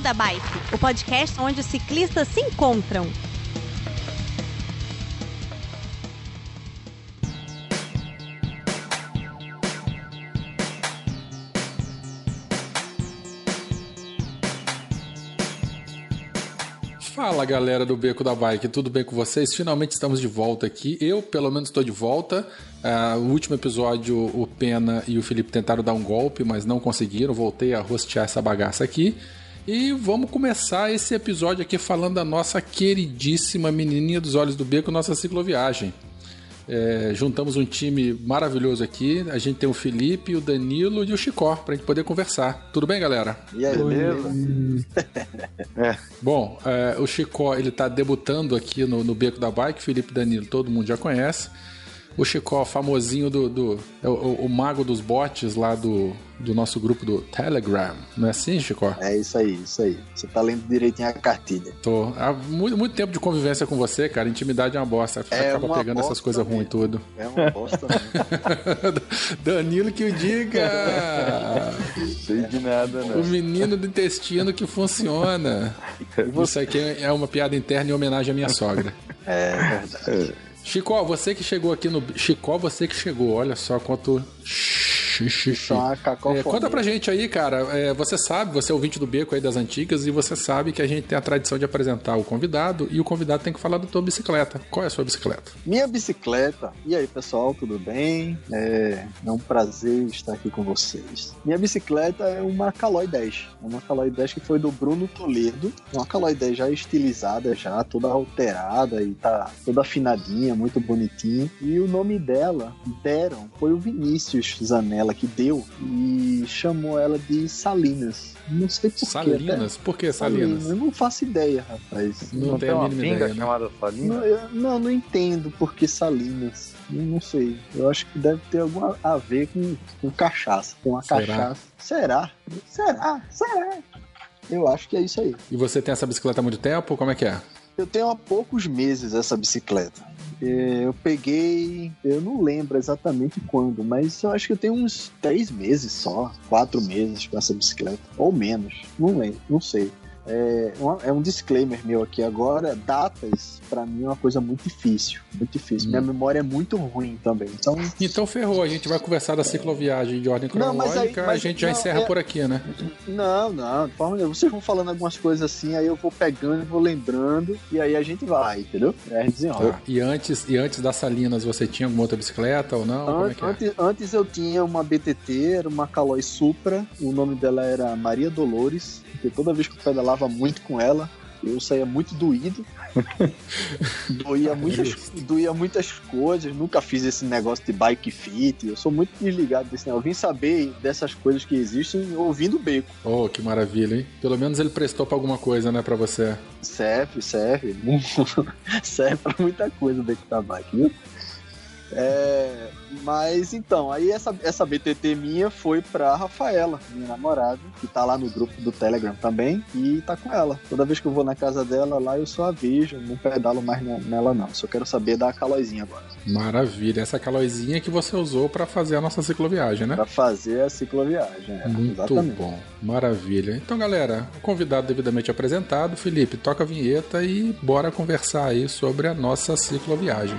Beco da Bike, o podcast onde os ciclistas se encontram. Fala galera do Beco da Bike, tudo bem com vocês? Finalmente estamos de volta aqui. Eu, pelo menos, estou de volta. Uh, o último episódio, o Pena e o Felipe tentaram dar um golpe, mas não conseguiram. Voltei a rostear essa bagaça aqui. E vamos começar esse episódio aqui falando da nossa queridíssima menininha dos olhos do beco, nossa cicloviagem. É, juntamos um time maravilhoso aqui. A gente tem o Felipe, o Danilo e o Chicó pra gente poder conversar. Tudo bem, galera? E aí, beleza? é. Bom, é, o Chicó ele tá debutando aqui no, no Beco da Bike. Felipe Danilo, todo mundo já conhece o Chicó, famosinho do. do é o, o, mago dos bots lá do, do nosso grupo do Telegram. Não é assim, Chicó? É isso aí, isso aí. Você tá lendo direitinho a cartilha. Tô. Há muito, muito tempo de convivência com você, cara. Intimidade é uma bosta. Você é acaba pegando essas coisas ruins tudo. É uma bosta mesmo. Danilo que o diga! Sei de nada, né? O menino do intestino que funciona. Isso aqui é uma piada interna em homenagem à minha sogra. É verdade. Chico, você que chegou aqui no. Chico, você que chegou, olha só quanto. É, conta pra gente aí, cara. É, você sabe, você é ouvinte do Beco aí das antigas e você sabe que a gente tem a tradição de apresentar o convidado e o convidado tem que falar da tua bicicleta. Qual é a sua bicicleta? Minha bicicleta. E aí, pessoal, tudo bem? É, é um prazer estar aqui com vocês. Minha bicicleta é uma Caloi 10. É uma Caloi 10 que foi do Bruno Toledo. Uma Caloi 10 já estilizada, já toda alterada e tá toda afinadinha, muito bonitinha. E o nome dela, deram, foi o Vinícius Zanella ela que deu e chamou ela de Salinas. Não sei por Salinas? Quê, por que Salinas? Salinas? Eu não faço ideia, rapaz. Não, não tem a mínima ideia. Né? chamada Salinas? Não, eu, não, não entendo por que Salinas. Não, não, sei. Eu acho que deve ter alguma a ver com, com cachaça. Com a Será? cachaça. Será? Será? Será? Eu acho que é isso aí. E você tem essa bicicleta há muito tempo? Como é que é? Eu tenho há poucos meses essa bicicleta. É, eu peguei, eu não lembro exatamente quando, mas eu acho que eu tenho uns três meses só, quatro meses com essa bicicleta, ou menos, não lembro, não sei. É, é um disclaimer meu aqui agora. Datas, para mim, é uma coisa muito difícil. Muito difícil. Hum. Minha memória é muito ruim também. Então, então ferrou. A gente vai conversar da cicloviagem de ordem cronológica. Não, mas aí, mas, a gente já não, encerra é... por aqui, né? Não, não. De forma Vocês vão falando algumas coisas assim, aí eu vou pegando, vou lembrando, e aí a gente vai, entendeu? É, a gente desenrola. Tá. E, antes, e antes das Salinas, você tinha alguma outra bicicleta ou não? An é, é antes, antes eu tinha uma BTT, era uma Caloi Supra. O nome dela era Maria Dolores porque toda vez que eu pedalava muito com ela, eu saía muito doído. doía, muitas, doía muitas coisas. Nunca fiz esse negócio de bike fit. Eu sou muito desligado desse negócio. Eu vim saber dessas coisas que existem ouvindo o beco. Oh, que maravilha, hein? Pelo menos ele prestou pra alguma coisa, né, pra você. Serve, serve. serve pra muita coisa o beco da bike, viu? É, mas então, aí essa, essa BTT minha foi pra Rafaela, minha namorada, que tá lá no grupo do Telegram também, e tá com ela. Toda vez que eu vou na casa dela lá, eu só a vejo, não pedalo mais nela não. Só quero saber da calóizinha agora. Maravilha, essa calóizinha que você usou para fazer a nossa cicloviagem, né? Pra fazer a cicloviagem, é, Muito exatamente. bom, maravilha. Então, galera, convidado devidamente apresentado, Felipe, toca a vinheta e bora conversar aí sobre a nossa cicloviagem.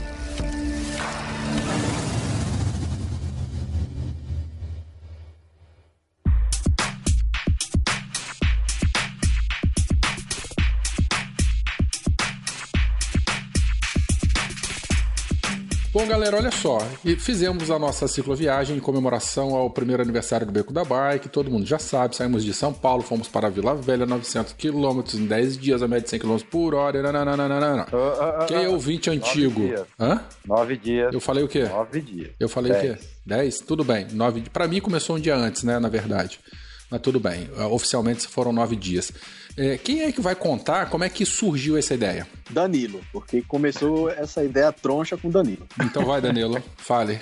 Bom, galera, olha só. E fizemos a nossa cicloviagem em comemoração ao primeiro aniversário do Beco da Bike. Todo mundo já sabe. Saímos de São Paulo, fomos para Vila Velha, 900 quilômetros em 10 dias, a média de 100 km por hora. Nananana. Uh, uh, uh, Quem é ouvinte antigo? Nove dias. Hã? Nove dias. Eu falei o quê? Nove dias. Eu falei Dez. o quê? 10? Tudo bem. Nove. Para mim começou um dia antes, né? Na verdade. Mas tudo bem. Oficialmente foram nove dias. É, quem é que vai contar como é que surgiu essa ideia? Danilo, porque começou essa ideia troncha com Danilo. Então vai, Danilo, fale.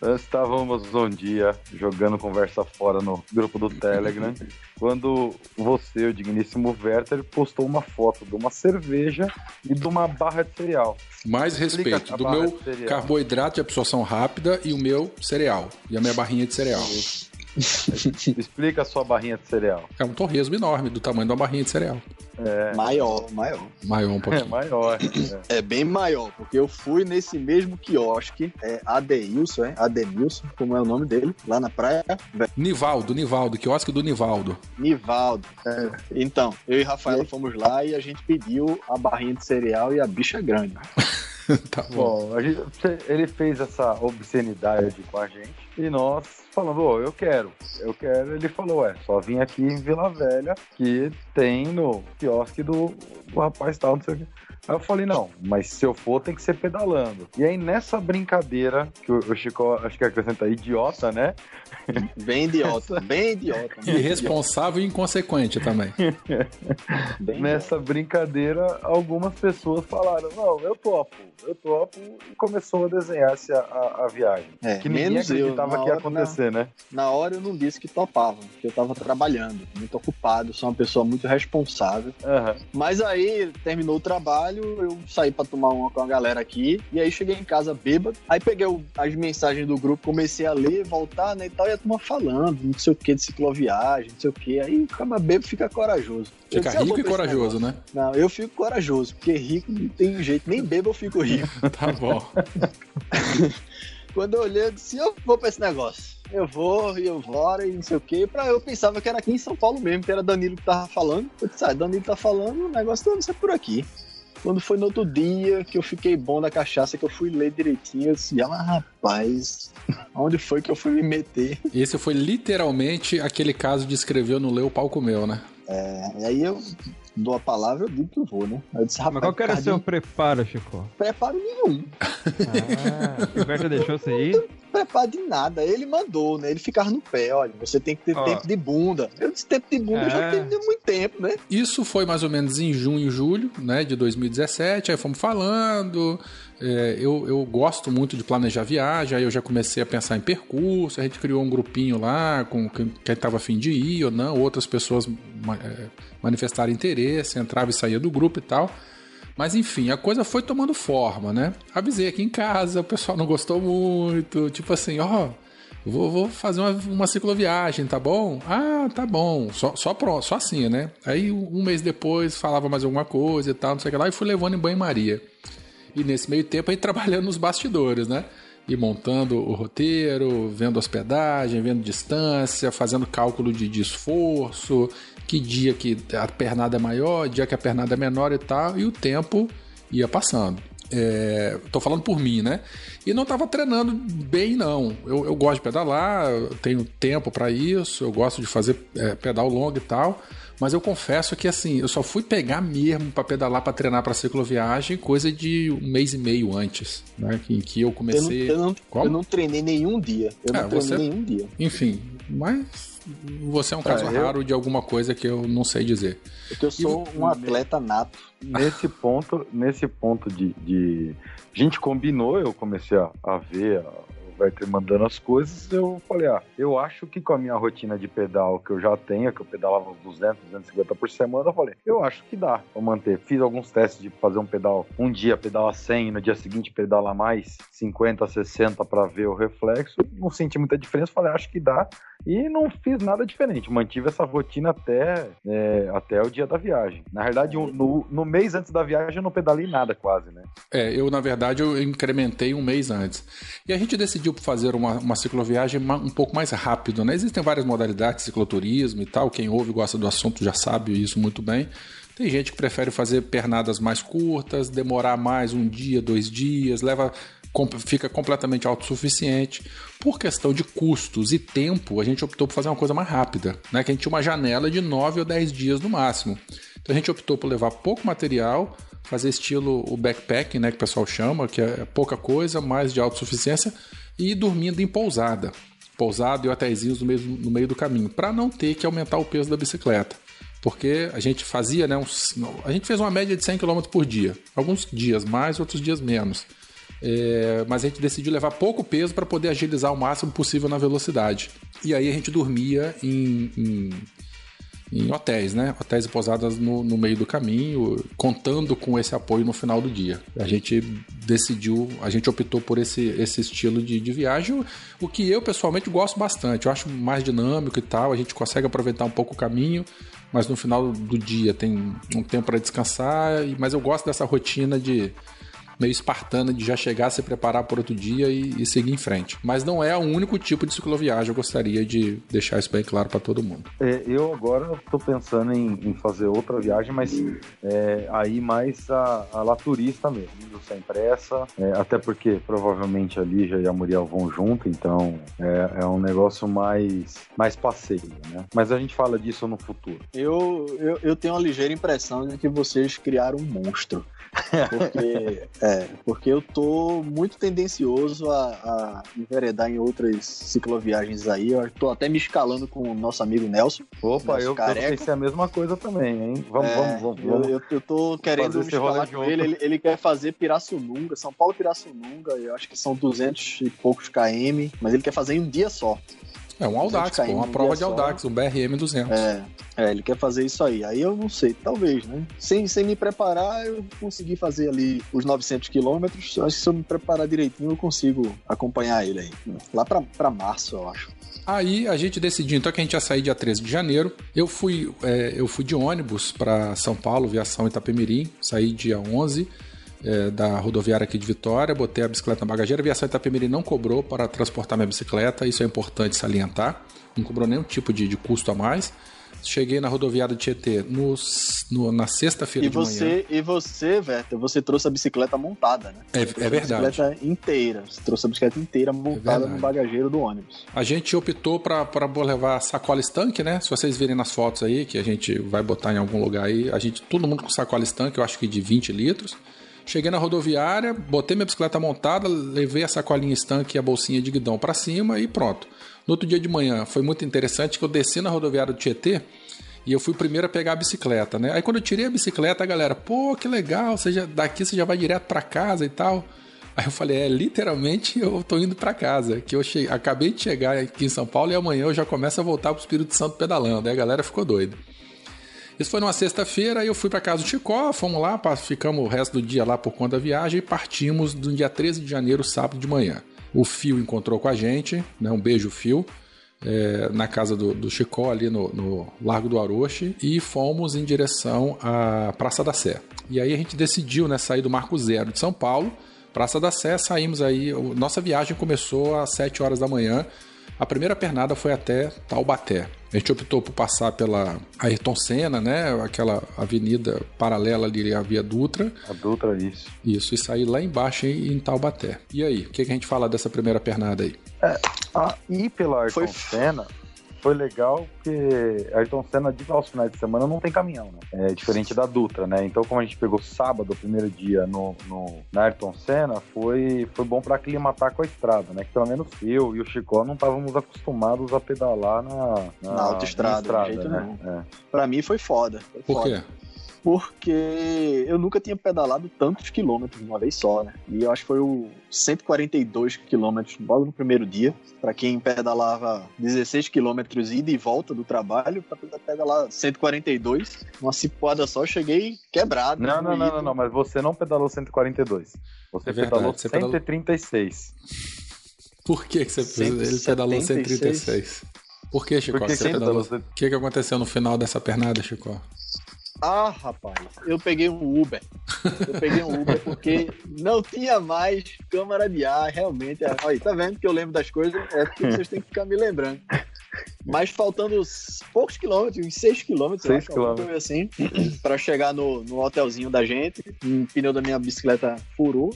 Nós estávamos um dia jogando conversa fora no grupo do Telegram, quando você, o digníssimo Werther, postou uma foto de uma cerveja e de uma barra de cereal. Mais respeito, do meu carboidrato de absorção rápida e o meu cereal. E a minha barrinha de cereal. Explica a sua barrinha de cereal. É um torresmo enorme, do tamanho de uma barrinha de cereal. É. Maior, maior. Maior um pouquinho. É maior. É. é. bem maior, porque eu fui nesse mesmo quiosque, é Adeilson, é? Adenilson, como é o nome dele, lá na praia. Nivaldo, Nivaldo, quiosque do Nivaldo. Nivaldo. É. Então, eu e Rafaela fomos lá e a gente pediu a barrinha de cereal e a bicha é grande. tá bom. bom gente, ele fez essa obscenidade com a gente e nós falando, oh, eu quero, eu quero. Ele falou, é, só vim aqui em Vila Velha, que tem no quiosque do, do rapaz tal, não sei o que. Aí eu falei, não, mas se eu for, tem que ser pedalando. E aí, nessa brincadeira, que o Chico, acho que acrescenta idiota, né? Bem idiota, bem idiota. Irresponsável e inconsequente também. nessa brincadeira, algumas pessoas falaram, não, eu topo, eu topo, e começou a desenhar-se a, a, a, viagem. É, que menos eu. que ia acontecer, na, né? Na hora eu não disse que topava, porque eu tava trabalhando, muito ocupado, sou uma pessoa muito responsável. Uhum. Mas aí, terminou o trabalho, trabalho, eu saí para tomar uma com a galera aqui, e aí cheguei em casa bêbado, aí peguei o, as mensagens do grupo, comecei a ler, voltar, né, e tal, e a turma falando, não sei o que, de cicloviagem, não sei o que, aí o cara bêbado fica corajoso. Fica disse, rico e corajoso, né? Não, eu fico corajoso, porque rico não tem jeito, nem bêbado eu fico rico. tá bom. Quando eu olhei, eu disse, eu vou pra esse negócio eu vou e eu vou e não sei o que. Pra, eu pensava que era aqui em São Paulo mesmo, que era Danilo que tava falando. Eu disse, ah, Danilo tá falando, o negócio deve ser por aqui. Quando foi no outro dia que eu fiquei bom da cachaça, que eu fui ler direitinho, eu disse, ah, rapaz, onde foi que eu fui me meter? Esse foi literalmente aquele caso de escrever no Leu o palco meu, né? É, e aí eu dou a palavra, eu digo que eu vou, né? Eu disse, Mas qual que era o seu preparo, Chico? Preparo nenhum. Ah, o Gilberto deixou você ir? preparo de nada. Ele mandou, né? Ele ficava no pé, olha, você tem que ter tempo de bunda. Eu disse tempo de bunda, é. já tem muito tempo, né? Isso foi mais ou menos em junho, julho, né, de 2017. Aí fomos falando. É, eu, eu gosto muito de planejar viagem, aí eu já comecei a pensar em percurso, a gente criou um grupinho lá com quem estava afim de ir ou não, outras pessoas é, manifestaram interesse, entrava e saía do grupo e tal. Mas enfim, a coisa foi tomando forma, né? Avisei aqui em casa, o pessoal não gostou muito, tipo assim, ó, oh, vou, vou, fazer uma, uma cicloviagem, tá bom? Ah, tá bom. Só, só, pronto, só assim, né? Aí um mês depois falava mais alguma coisa e tal, não sei o que lá, e fui levando em banho-maria. E nesse meio tempo aí trabalhando nos bastidores, né? E montando o roteiro, vendo hospedagem, vendo distância, fazendo cálculo de, de esforço, que dia que a pernada é maior, dia que a pernada é menor e tal, e o tempo ia passando. É, tô falando por mim, né? E não tava treinando bem, não. Eu, eu gosto de pedalar, tenho tempo para isso, eu gosto de fazer é, pedal longo e tal. Mas eu confesso que assim, eu só fui pegar mesmo para pedalar para treinar para cicloviagem coisa de um mês e meio antes, né? Que, que eu comecei. Eu não, eu não, eu não treinei nenhum dia. Eu é, não treinei você... nenhum dia. Enfim, mas você é um caso é, eu... raro de alguma coisa que eu não sei dizer. Porque eu sou e... um atleta nato. Nesse ponto, nesse ponto de, de... A gente combinou, eu comecei a, a ver vai ter mandando as coisas, eu falei, ah, eu acho que com a minha rotina de pedal que eu já tenho, que eu pedalava uns 200, 250 por semana, eu falei, eu acho que dá pra manter. Fiz alguns testes de fazer um pedal, um dia pedalar 100, no dia seguinte pedalar mais 50, 60 para ver o reflexo. Não senti muita diferença, falei, acho que dá. E não fiz nada diferente, mantive essa rotina até, é, até o dia da viagem. Na verdade, no, no mês antes da viagem eu não pedalei nada quase, né? É, eu na verdade eu incrementei um mês antes. E a gente decidiu fazer uma, uma cicloviagem um pouco mais rápido, né? Existem várias modalidades de cicloturismo e tal, quem ouve e gosta do assunto já sabe isso muito bem. Tem gente que prefere fazer pernadas mais curtas, demorar mais um dia, dois dias, leva fica completamente autossuficiente. Por questão de custos e tempo, a gente optou por fazer uma coisa mais rápida, né? Que a gente tinha uma janela de 9 ou 10 dias no máximo. Então a gente optou por levar pouco material, fazer estilo o backpacking, né, que o pessoal chama, que é pouca coisa, mais de autossuficiência, e dormindo em pousada. Pousada e hotéis no meio, no meio do caminho, para não ter que aumentar o peso da bicicleta. Porque a gente fazia, né, uns, a gente fez uma média de 100 km por dia. Alguns dias mais, outros dias menos. É, mas a gente decidiu levar pouco peso para poder agilizar o máximo possível na velocidade. E aí a gente dormia em, em, em hotéis, né? Hotéis e pousadas no, no, meio do caminho, contando com esse apoio no final do dia. A gente decidiu, a gente optou por esse, esse estilo de, de viagem, o que eu pessoalmente gosto bastante. Eu acho mais dinâmico e tal, a gente consegue aproveitar um pouco o caminho mas no final do dia tem um tempo para descansar. Mas eu gosto dessa rotina de meio espartana de já chegar, se preparar para outro dia e, e, seguir em frente. Mas não é o único tipo de cicloviagem, eu gostaria de deixar isso bem claro para todo mundo. É, eu agora estou pensando em, em, fazer outra viagem, mas é, aí mais a, a lá turista mesmo, sem pressa, é, até porque provavelmente a Lígia e a Muriel vão junto, então é, é, um negócio mais, mais passeio, né? Mas a gente fala disso no futuro. Eu, eu, eu tenho uma ligeira impressão de que vocês criaram um monstro. Porque, é, porque eu tô muito tendencioso a, a enveredar em outras cicloviagens aí. Eu tô até me escalando com o nosso amigo Nelson. Opa, eu careca. pensei a mesma coisa também, hein? Vamos, é, vamos, vamos, vamos. Eu, eu, tô querendo me escalar com ele. ele. ele. quer fazer Pirassununga, São Paulo Pirassununga, eu acho que são 200 e poucos km, mas ele quer fazer em um dia só. É um Audax, pô, uma prova de Audax, um BRM 200. É, é, ele quer fazer isso aí. Aí eu não sei, talvez, né? Sem, sem me preparar, eu consegui fazer ali os 900 quilômetros. Acho que se eu me preparar direitinho, eu consigo acompanhar ele aí. Lá pra março, eu acho. Aí a gente decidiu então que a gente ia sair dia 13 de janeiro. Eu fui, é, eu fui de ônibus para São Paulo, viação Itapemirim, saí dia 11 é, da rodoviária aqui de Vitória, botei a bicicleta na bagageira. A aviação Itapemirim não cobrou para transportar minha bicicleta, isso é importante salientar. Não cobrou nenhum tipo de, de custo a mais. Cheguei na rodoviária de Tietê no, no, na sexta-feira de você, manhã. E você, Werther, você trouxe a bicicleta montada, né? É, é verdade. A bicicleta inteira. Você trouxe a bicicleta inteira montada é no bagageiro do ônibus. A gente optou para levar sacola estanque, né? Se vocês virem nas fotos aí, que a gente vai botar em algum lugar aí, a gente, todo mundo com sacola estanque, eu acho que de 20 litros. Cheguei na rodoviária, botei minha bicicleta montada, levei a sacolinha estanque e a bolsinha de guidão para cima e pronto. No outro dia de manhã foi muito interessante que eu desci na rodoviária do Tietê e eu fui o primeiro a pegar a bicicleta, né? Aí quando eu tirei a bicicleta, a galera, pô, que legal, você já, daqui você já vai direto para casa e tal. Aí eu falei, é, literalmente eu tô indo para casa, que eu cheguei, acabei de chegar aqui em São Paulo e amanhã eu já começo a voltar pro Espírito Santo pedalando. Aí a galera ficou doida. Isso foi numa sexta-feira, eu fui para casa do Chicó, fomos lá, ficamos o resto do dia lá por conta da viagem e partimos no dia 13 de janeiro, sábado de manhã. O Fio encontrou com a gente, né? Um beijo, Fio. É, na casa do, do Chicó, ali no, no Largo do Aroche, e fomos em direção à Praça da Sé. E aí a gente decidiu né, sair do Marco Zero de São Paulo, Praça da Sé, saímos aí. Nossa viagem começou às 7 horas da manhã a primeira pernada foi até Taubaté. A gente optou por passar pela Ayrton Senna, né? Aquela avenida paralela ali à Via Dutra. A Dutra, isso. Isso, e sair lá embaixo em, em Taubaté. E aí, o que, que, a gente fala dessa primeira pernada aí? É, a, ir pela Ayrton foi... Senna foi legal porque a Ayrton Senna de aos finais de semana não tem caminhão, né? É diferente da Dutra, né? Então, como a gente pegou sábado, o primeiro dia no, no, na Ayrton Senna, foi, foi bom para aclimatar com a estrada, né? Que pelo menos eu e o Chico não estávamos acostumados a pedalar na, na, na autoestrada, na estrada, né? É. Pra mim foi foda. Foi Por foda. quê? Porque eu nunca tinha pedalado tantos quilômetros de uma vez só, né? E eu acho que foi o 142 quilômetros logo no primeiro dia. Para quem pedalava 16 quilômetros ida e volta do trabalho, para pedalar 142, uma cipuada só, eu cheguei quebrado. Não, não, não, não, não, mas você não pedalou 142. Você é verdade, pedalou você 136. Pedalou... Por que, que você ele pedalou 136? Por que, Chico? Porque você pedalou... O que, que aconteceu no final dessa pernada, Chico? Ah, rapaz, eu peguei um Uber. Eu peguei um Uber porque não tinha mais câmara de ar, realmente. Olha, tá vendo que eu lembro das coisas? É porque vocês têm que ficar me lembrando. Mas faltando poucos quilômetros, uns 6 quilômetros, seis quilômetros. assim, para chegar no, no hotelzinho da gente, o pneu da minha bicicleta furou.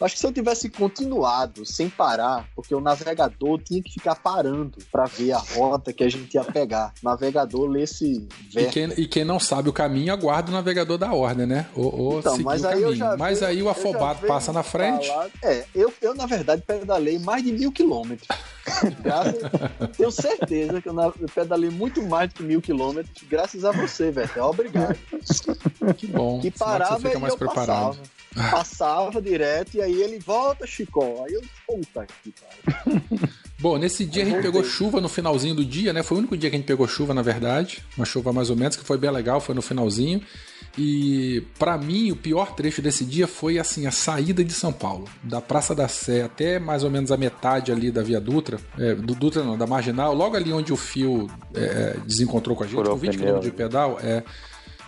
Acho que se eu tivesse continuado sem parar, porque o navegador tinha que ficar parando para ver a rota que a gente ia pegar. O navegador lê esse e quem, e quem, não sabe o caminho, aguarda o navegador da ordem, né? Ou, ou então, mas aí, mas aí o afobado passa na frente. Falar, é, eu, eu na verdade pedalei mais de mil quilômetros. Tenho certeza que eu pedalei muito mais do que mil quilômetros, graças a você, velho. Obrigado. Que bom. Que parava você fica mais preparado. Passava. Passava direto e aí ele volta, Chicó. Aí eu, puta que pariu. Bom, nesse dia a gente pegou chuva no finalzinho do dia, né? Foi o único dia que a gente pegou chuva, na verdade. Uma chuva mais ou menos, que foi bem legal, foi no finalzinho. E para mim, o pior trecho desse dia foi assim a saída de São Paulo, da Praça da Sé até mais ou menos a metade ali da Via Dutra, é, do Dutra não, da Marginal, logo ali onde o fio é, desencontrou com a gente, com 20 o pneu. km de pedal, é,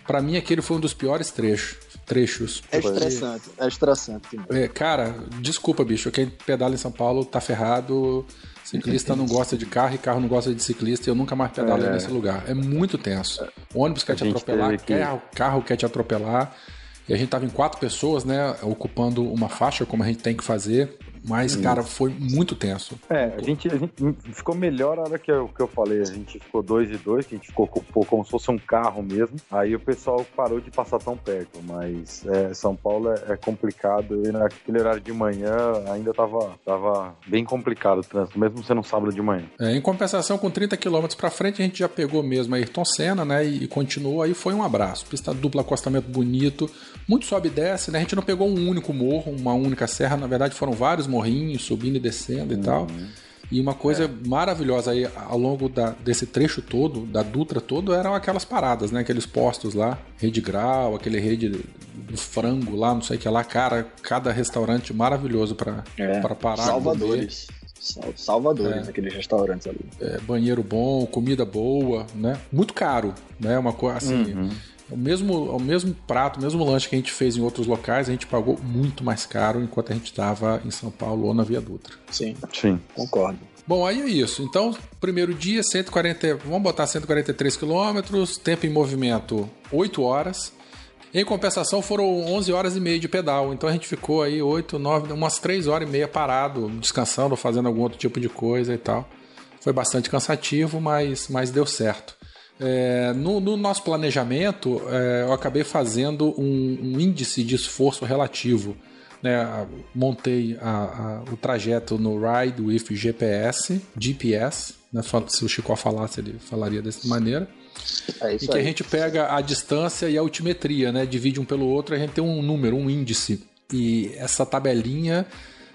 para mim aquele foi um dos piores trechos. Trechos. É estressante, é estressante. mesmo. é, cara, desculpa, bicho. Quem pedala em São Paulo tá ferrado. Ciclista não gosta de carro e carro não gosta de ciclista. E eu nunca mais pedalei É. nesse lugar. É muito tenso. O ônibus quer A te atropelar, quer, carro quer te atropelar. E a gente tava em quatro pessoas, né? Ocupando uma faixa, como a gente tem que fazer. Mas, cara, foi muito tenso. É, a gente, a gente ficou melhor a hora que eu, que eu falei. A gente ficou dois e dois, que a gente ficou pô, como se fosse um carro mesmo. Aí o pessoal parou de passar tão perto. Mas é, São Paulo é, é complicado. E naquele horário de manhã ainda tava, tava bem complicado o trânsito, mesmo sendo um sábado de manhã. É, em compensação, com 30 km pra frente, a gente já pegou mesmo a Ayrton Senna, né? E, e continuou. Aí foi um abraço. Pista dupla, acostamento bonito. Muito sobe e desce, né? A gente não pegou um único morro, uma única serra. Na verdade, foram vários morrinhos, subindo e descendo e tal. E uma coisa maravilhosa aí, ao longo da- desse trecho todo, da Dutra todo, eram aquelas paradas, né? Aqueles postos lá, rede grau, aquele rede do frango lá, não sei o que lá. Cara, cada restaurante maravilhoso pra É. pra parar. Salvadores. Sal- Salvadores, É. aqueles restaurantes ali. É, banheiro bom, comida boa, né? Muito caro, né? Uma coisa assim. Uhum. O mesmo, o mesmo prato, o mesmo lanche que a gente fez em outros locais, a gente pagou muito mais caro enquanto a gente estava em São Paulo ou na Via Dutra. Sim, Sim. concordo. Bom, aí é isso. Então, primeiro dia, 140, vamos botar 143 quilômetros, tempo em movimento 8 horas. Em compensação, foram 11 horas e meia de pedal. Então a gente ficou aí 8, 9, umas 3 horas e meia parado, descansando, fazendo algum outro tipo de coisa e tal. Foi bastante cansativo, mas, mas deu certo. É, no, no nosso planejamento, é, eu acabei fazendo um, um índice de esforço relativo. né? Montei a- a- o trajeto no Ride with GPS, GPS. né? Se o Chico falasse, ele falaria dessa maneira. É Em que a aí. gente pega a distância e a altimetria, né? Divide um pelo outro, a gente tem um número, um índice. E essa tabelinha,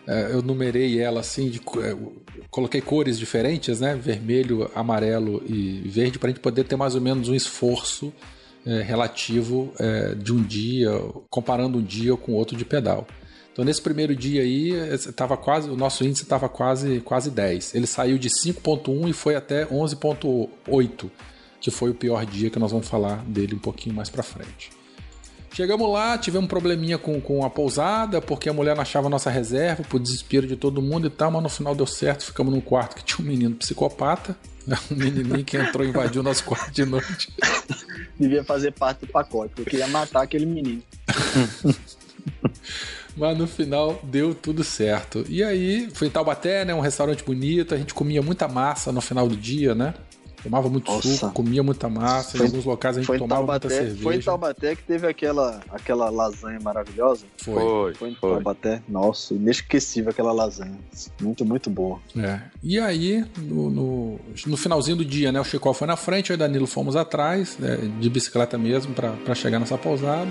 eh, eu numerei ela assim, de eu coloquei cores diferentes, né? Vermelho, amarelo e verde, para a gente poder ter mais ou menos um esforço eh, relativo eh, de um dia, comparando um dia com outro de pedal. Então nesse primeiro dia aí, eh, tava quase, o nosso índice estava quase, quase 10. Ele saiu de 5.1 e foi até 11.8 que foi o pior dia que nós vamos falar dele um pouquinho mais pra frente. Chegamos lá, tivemos um probleminha com, com a pousada, porque a mulher não achava a nossa reserva, por desespero de todo mundo e tal, mas no final deu certo, ficamos num quarto que tinha um menino psicopata, né, um menininho que entrou e invadiu nosso quarto de noite. Devia fazer parte do pacote, porque eu queria matar aquele menino. Mas no final deu tudo certo. E aí, foi em Taubaté, né? Um restaurante bonito. A gente comia muita massa no final do dia, né? Tomava muito Nossa. suco, comia muita massa. Foi- em alguns locais a gente tomava muita Taubaté, cerveja. foi em Taubaté que teve aquela, aquela lasanha maravilhosa. Foi. Foi, Foi em foi. Taubaté. Nossa, inesquecível aquela lasanha. Muito, muito boa. É. E aí, no, no, no finalzinho do dia, né? O Chicó foi na frente, eu e o Danilo fomos atrás, né, de bicicleta mesmo, pra pra chegar nessa pousada.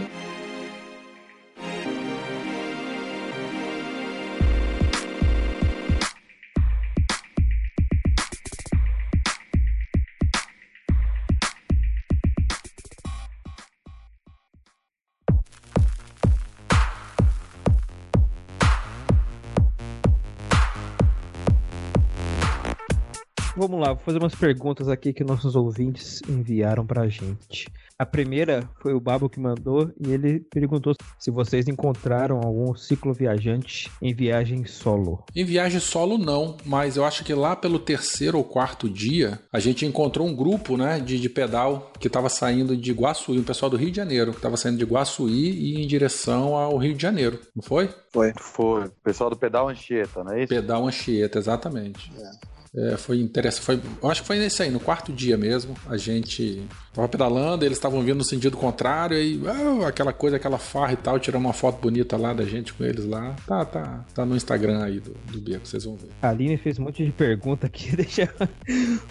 Vamos lá, vou fazer umas perguntas aqui que nossos ouvintes enviaram pra gente. A primeira foi o Babo que mandou e ele perguntou se vocês encontraram algum cicloviajante em viagem solo. Em viagem solo, não, mas eu acho que lá pelo terceiro ou quarto dia, a gente encontrou um grupo, né, de, de pedal que estava saindo de Iguaçuí, um pessoal do Rio de Janeiro, que estava saindo de Iguaçuí e em direção ao Rio de Janeiro, não foi? Foi. Foi. Pessoal do Pedal Anchieta, não é isso? Pedal Anchieta, exatamente. É, foi interessante. Foi, eu acho que foi nesse aí, no quarto dia mesmo. A gente tava pedalando, eles estavam vindo no sentido contrário, e ah, aquela coisa, aquela farra e tal. Tiramos uma foto bonita lá da gente com eles lá. Tá, tá, tá no Instagram aí do, do Beco, vocês vão ver. A Aline fez um monte de pergunta aqui, deixa...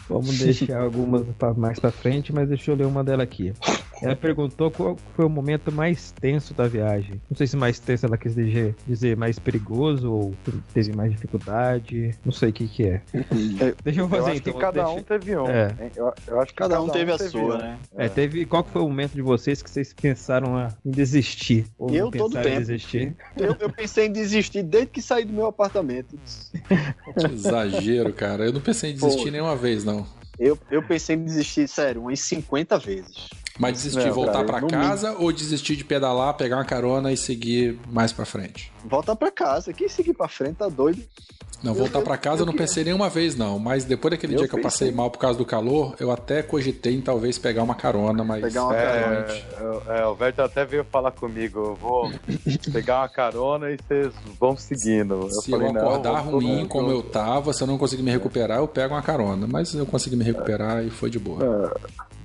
vamos deixar algumas pra- mais pra frente, mas deixa eu ler uma dela aqui. Ela perguntou qual foi o momento mais tenso da viagem. Não sei se mais tenso ela quis dizer, dizer mais perigoso ou teve mais dificuldade. Não sei o que que é. Deixa eu Eu fazer acho que então. cada deixa- um teve um. É. Eu, eu acho que Cada um teve a sua, um. né? É, teve. Qual que foi o momento de vocês que vocês pensaram a- em desistir? Ou Eu todo pensaram em tempo. desistir? Eu, eu pensei em desistir desde que saí do meu apartamento. Que exagero, cara. Eu não pensei em desistir Pô. nenhuma vez, não. Eu, eu pensei em desistir, sério, umas 50 vezes. Mas desistir de Não, voltar no casa ou desistir de pedalar, pegar uma carona e seguir mais pra frente? Volta pra casa. Quem seguir pra frente tá doido. Não, Eu- voltar eu- pra casa eu eu não pensei nenhuma vez, não. Mas depois daquele Eu dia que eu passei mal por causa do calor, eu até cogitei em talvez pegar uma carona, mas. Pegar uma realmente- É, é, o Verto até veio falar comigo, eu vou pegar uma carona e vocês vão seguindo. Se falei, eu não, acordar todo ruim como eu tava, se eu não conseguir me recuperar, eu pego uma carona. Mas eu consegui me recuperar e foi de boa.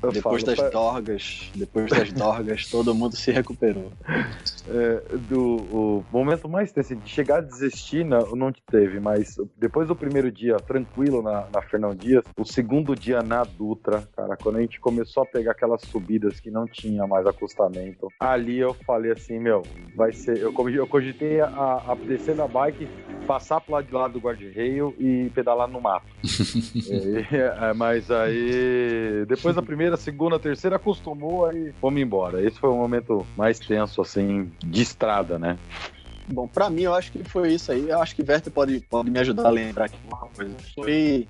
Eu Depois falo, das pra- dorgas, depois das dorgas, todo mundo se recuperou. é, do o momento mais tenso, assim, de chegar a desistir não, não teve, mas depois do primeiro dia tranquilo na, na Fernão Dias, o segundo dia na Dutra, cara, quando a gente começou a pegar aquelas subidas que não tinha mais acostamento, ali eu falei assim, meu, vai ser, eu, eu cogitei a, a descer da bike, passar pro lado de lá do guarda-reio e pedalar no mato. É, mas aí, depois da primeira, segunda, terceira, acostumou, aí fomos embora. Esse foi o momento mais tenso, assim, de estrada, né? Bom, pra mim, eu acho que foi isso aí. Eu acho que Werther pode, pode me ajudar a lembrar aqui uma coisa. Foi.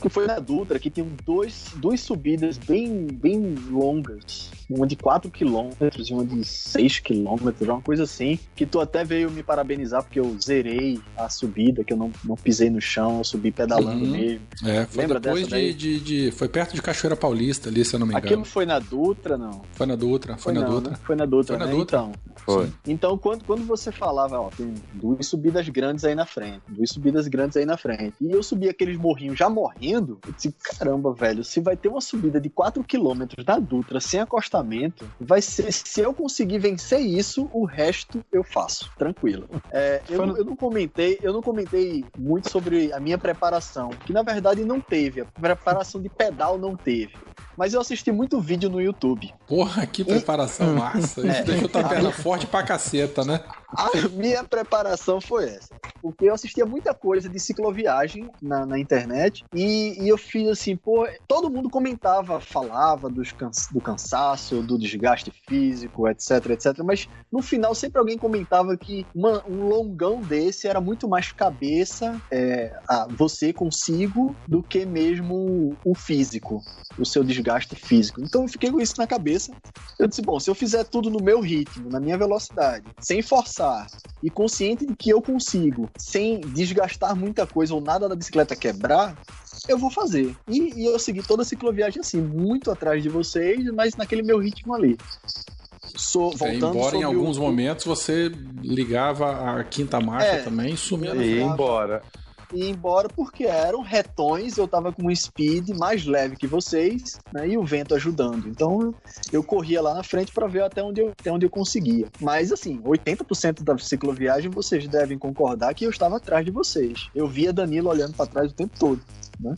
Que foi na Dutra, que tinham dois, duas subidas bem, bem longas. Uma de 4 km e uma de 6 km, uma coisa assim. Que tu até veio me parabenizar porque eu zerei a subida, que eu não, não pisei no chão, eu subi pedalando Uhum. mesmo. É, foi Lembra depois dessa de, de, de- Foi perto de Cachoeira Paulista ali, se eu não me engano. Aquilo foi na Dutra, não? Foi na Dutra, foi, na não, Dutra. né? Foi na Dutra, Foi na né? Dutra. Então, Foi. Então, quando, quando você falava, ó, tem duas subidas grandes aí na frente, duas subidas grandes aí na frente, e eu subi aqueles morrinhos já morrendo, eu disse, caramba, velho, se vai ter uma subida de 4 km da Dutra sem acostamento, vai ser, se eu conseguir vencer isso, o resto eu faço, tranquilo. É, eu, eu não comentei, eu não comentei muito sobre a minha preparação, que na verdade não teve, a preparação de pedal não teve. Mas eu assisti muito vídeo no YouTube. Porra, que preparação massa. Isso É. deixou tua perna forte pra caceta, né? A minha preparação foi essa. Porque eu assistia muita coisa de cicloviagem na, na internet e, e eu fiz assim, pô, todo mundo comentava, falava dos do cansaço, do desgaste físico, etc, etc. Mas no final sempre alguém comentava que uma- um longão desse era muito mais cabeça, é, a você consigo, do que mesmo o físico, o seu desgaste físico. Então eu fiquei com isso na cabeça. Eu disse, bom, se eu fizer tudo no meu ritmo, na minha velocidade, sem forçar e consciente de que eu consigo, sem desgastar muita coisa ou nada da bicicleta quebrar, eu vou fazer. E, e eu segui toda a cicloviagem assim, muito atrás de vocês, mas naquele meu ritmo ali. Sou, É, voltando embora em alguns o- momentos você ligava a quinta marcha É. também e sumia. E tava- embora. E embora porque eram retões, eu tava com um speed mais leve que vocês, né, e o vento ajudando. Então eu corria lá na frente para ver até onde, eu, até onde eu conseguia. Mas assim, 80% da cicloviagem vocês devem concordar que eu estava atrás de vocês. Eu via Danilo olhando para trás o tempo todo, né?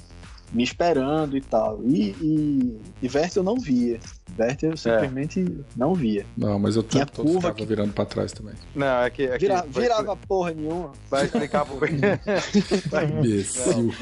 Me esperando e tal. E, e, e Werther eu não via. Werther eu simplesmente não via. Não, mas eu Tinha todo ficava que- virando pra trás também. Não, é que. É que Vira- vai- virava porra nenhuma. Vai explicar pro, Imbecil.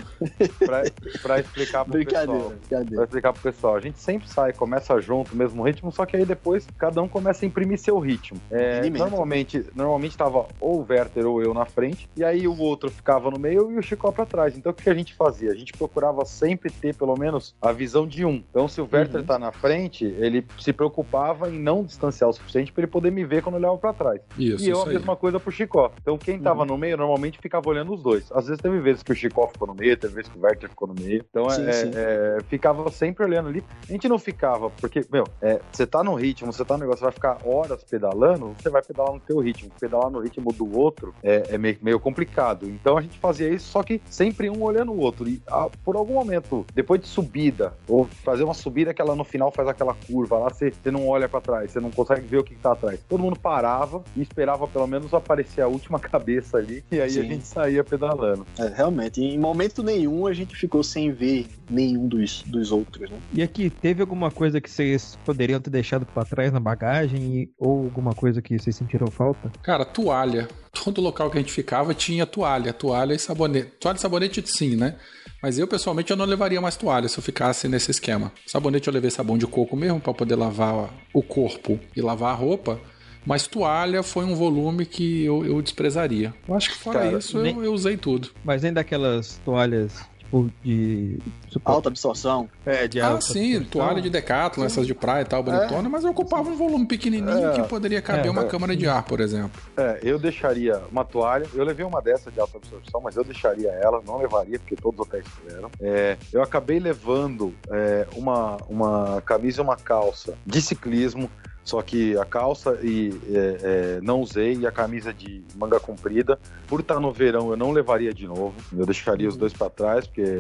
pra, pra explicar pro Brincadeira, pessoal. Pra brincadeira. explicar pro pessoal, a gente sempre sai, começa junto, mesmo ritmo, só que aí depois cada um começa a imprimir seu ritmo. É, normalmente, normalmente tava ou o Werther ou eu na frente, e aí o outro ficava no meio e o Chico pra trás. Então o que a gente fazia? A gente procurava sempre ter pelo menos a visão de um. Então se o Werther Uhum. tá na frente, ele se preocupava em não distanciar o suficiente para ele poder me ver quando eu olhava pra trás. Isso, e eu isso a aí. mesma coisa pro Chicó. Então quem tava no meio normalmente ficava olhando os dois. Às vezes teve vezes que o Chicó ficou no meio, teve vezes que o Werther ficou no meio. Então Sim, é, sim. é, ficava sempre olhando ali. A gente não ficava, porque, meu, é, você tá no ritmo, você tá no negócio, você vai ficar horas pedalando, você vai pedalar no teu ritmo. Pedalar no ritmo do outro é, é meio, meio complicado. Então a gente fazia isso, só que sempre um olhando o outro. E ah, por algum momento, depois de subida, ou fazer uma subida que ela no final faz aquela curva lá, você, você não olha para trás, você não consegue ver o que, que tá atrás. Todo mundo parava e esperava pelo menos aparecer a última cabeça ali, e aí Sim. a gente saía pedalando. É, realmente, em momento nenhum a gente ficou sem ver nenhum dos, dos outros, né? E aqui, teve alguma coisa que vocês poderiam ter deixado para trás na bagagem ou alguma coisa que vocês sentiram falta? Cara, toalha. Todo local que a gente ficava tinha toalha, toalha e sabonete. Toalha e sabonete sim, né? Mas eu, pessoalmente, eu não levaria mais toalha se eu ficasse nesse esquema. Sabonete eu levei sabão de coco mesmo para poder lavar o corpo e lavar a roupa. Mas toalha foi um volume que eu, eu desprezaria. Eu acho que fora Cara, isso nem... eu, eu usei tudo. Mas nem daquelas toalhas tipo de alta absorção. É, de alta Ah, sim, absorção. toalha de Decathlon, essas de praia e tal, bonitona, é. mas eu ocupava um volume pequenininho é. que poderia caber é, uma câmara de ar, por exemplo. É, eu deixaria uma toalha, eu levei uma dessa de alta absorção, mas eu deixaria ela, não levaria, porque todos os hotéis tiveram. É, eu acabei levando é, uma, uma camisa e uma calça de ciclismo, só que a calça e é, é, não usei e a camisa de manga comprida, por estar no verão, eu não levaria de novo. Eu deixaria os dois para trás, porque é,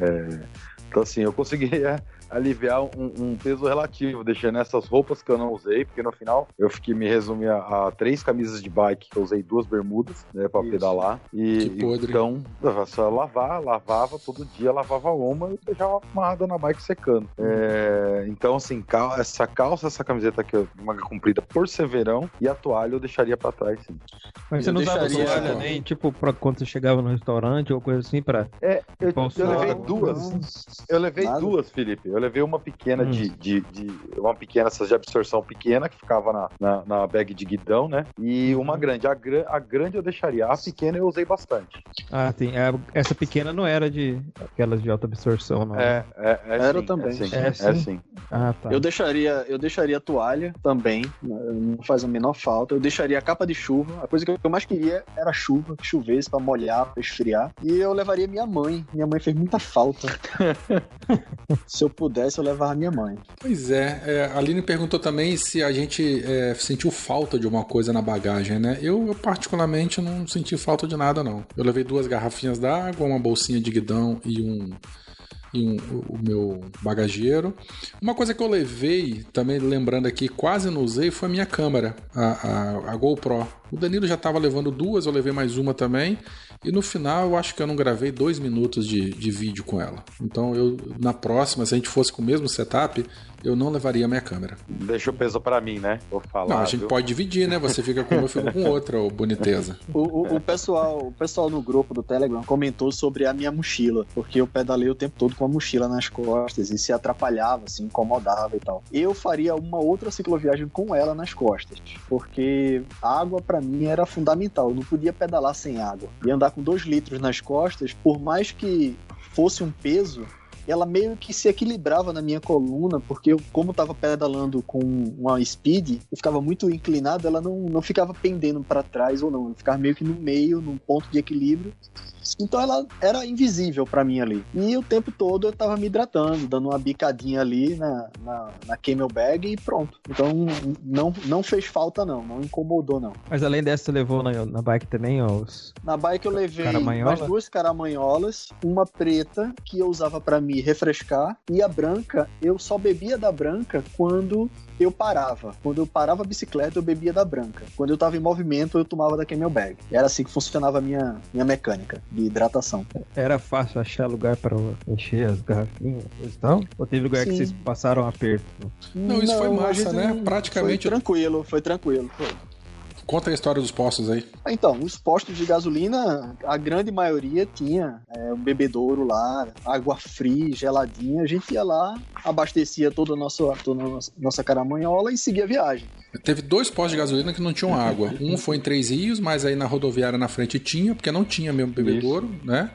é, então assim eu conseguiria aliviar um, um, peso relativo, deixando essas roupas que eu não usei, porque no final eu fiquei me resumi a, a três camisas de bike, que eu usei duas bermudas, né, para pedalar. E que podre. então, só lavar, lavava todo dia, lavava uma e deixava amarrada na bike secando. É, então, assim, cal essa calça, essa camiseta aqui de manga comprida por ser verão e a toalha eu deixaria para trás, sim. Mas você não usava toalha nem, tipo, pra quando você chegava no restaurante ou coisa assim, pra... É, eu, eu levei duas. Eu levei Nada. duas, Felipe. Eu levei uma pequena hum. de, de, de, Uma pequena, essas de absorção pequena, que ficava na, na, na bag de guidão, né? E uma uhum. grande. A, a grande eu deixaria. A pequena eu usei bastante. Ah, tem. É, essa pequena não era de aquelas de alta absorção, não. É, é, é era sim, também. É sim. É, sim. É sim. Ah, tá. Eu deixaria, eu deixaria a toalha também. Não faz a menor falta. Eu deixaria a capa de chuva. A coisa que eu mais queria era chuva, que chovesse para molhar, para esfriar. E eu levaria minha mãe. Minha mãe fez muita falta. Se eu pudesse, eu levar a minha mãe. Pois é, é, a Aline perguntou também se a gente é, sentiu falta de uma coisa na bagagem, né? Eu, eu, particularmente não senti falta de nada, não. Eu levei duas garrafinhas d'água, uma bolsinha de guidão e um e um, o meu bagageiro. Uma coisa que eu levei, também lembrando aqui, quase não usei, foi a minha câmera, a, a, a GoPro. O Danilo já estava levando duas, eu levei mais uma também. E no final eu acho que eu não gravei dois minutos de, de vídeo com ela. Então eu, na próxima, se a gente fosse com o mesmo setup, eu não levaria a minha câmera. Deixa o peso para mim, né? Vou falar. Não, a gente viu? pode dividir, né? Você fica com uma, eu fico com outra, ô boniteza. O, o, o, pessoal, o pessoal no grupo do Telegram comentou sobre a minha mochila, porque eu pedalei o tempo todo com a mochila nas costas e se atrapalhava, se incomodava e tal. Eu faria uma outra cicloviagem com ela nas costas, porque água para mim era fundamental. Eu não podia pedalar sem água. E andar com dois litros nas costas, por mais que fosse um peso, ela meio que se equilibrava na minha coluna, porque eu, como estava pedalando com uma speed, eu ficava muito inclinado, ela não, não ficava pendendo para trás ou não, ela ficava meio que no meio, num ponto de equilíbrio, então ela era invisível para mim ali. E o tempo todo eu tava me hidratando, dando uma bicadinha ali na, na, na camelbag e pronto. Então não, não fez falta não, não incomodou não. Mas além dessa, você levou na, na bike também os... Na bike eu levei mais duas caramanholas, uma preta que eu usava para me refrescar e a branca, eu só bebia da branca quando eu parava. Quando eu parava a bicicleta, eu bebia da branca. Quando eu tava em movimento, eu tomava da camelbag. Era assim que funcionava a minha, minha mecânica de hidratação. Era fácil achar lugar para encher as garrafinhas e tal? Ou teve lugar Sim. que vocês passaram aperto? Não, isso Não, foi massa, né? Praticamente. Foi tranquilo, foi tranquilo. Foi. Conta a história dos postos aí. Então, os postos de gasolina, a grande maioria tinha é, um bebedouro lá, água fria, geladinha. A gente ia lá, abastecia toda a nossa, toda a nossa caramanhola e seguia a viagem. Teve dois postos de gasolina que não tinham água. Um foi em Três Rios, mas aí na rodoviária na frente tinha, porque não tinha mesmo bebedouro, Isso. né?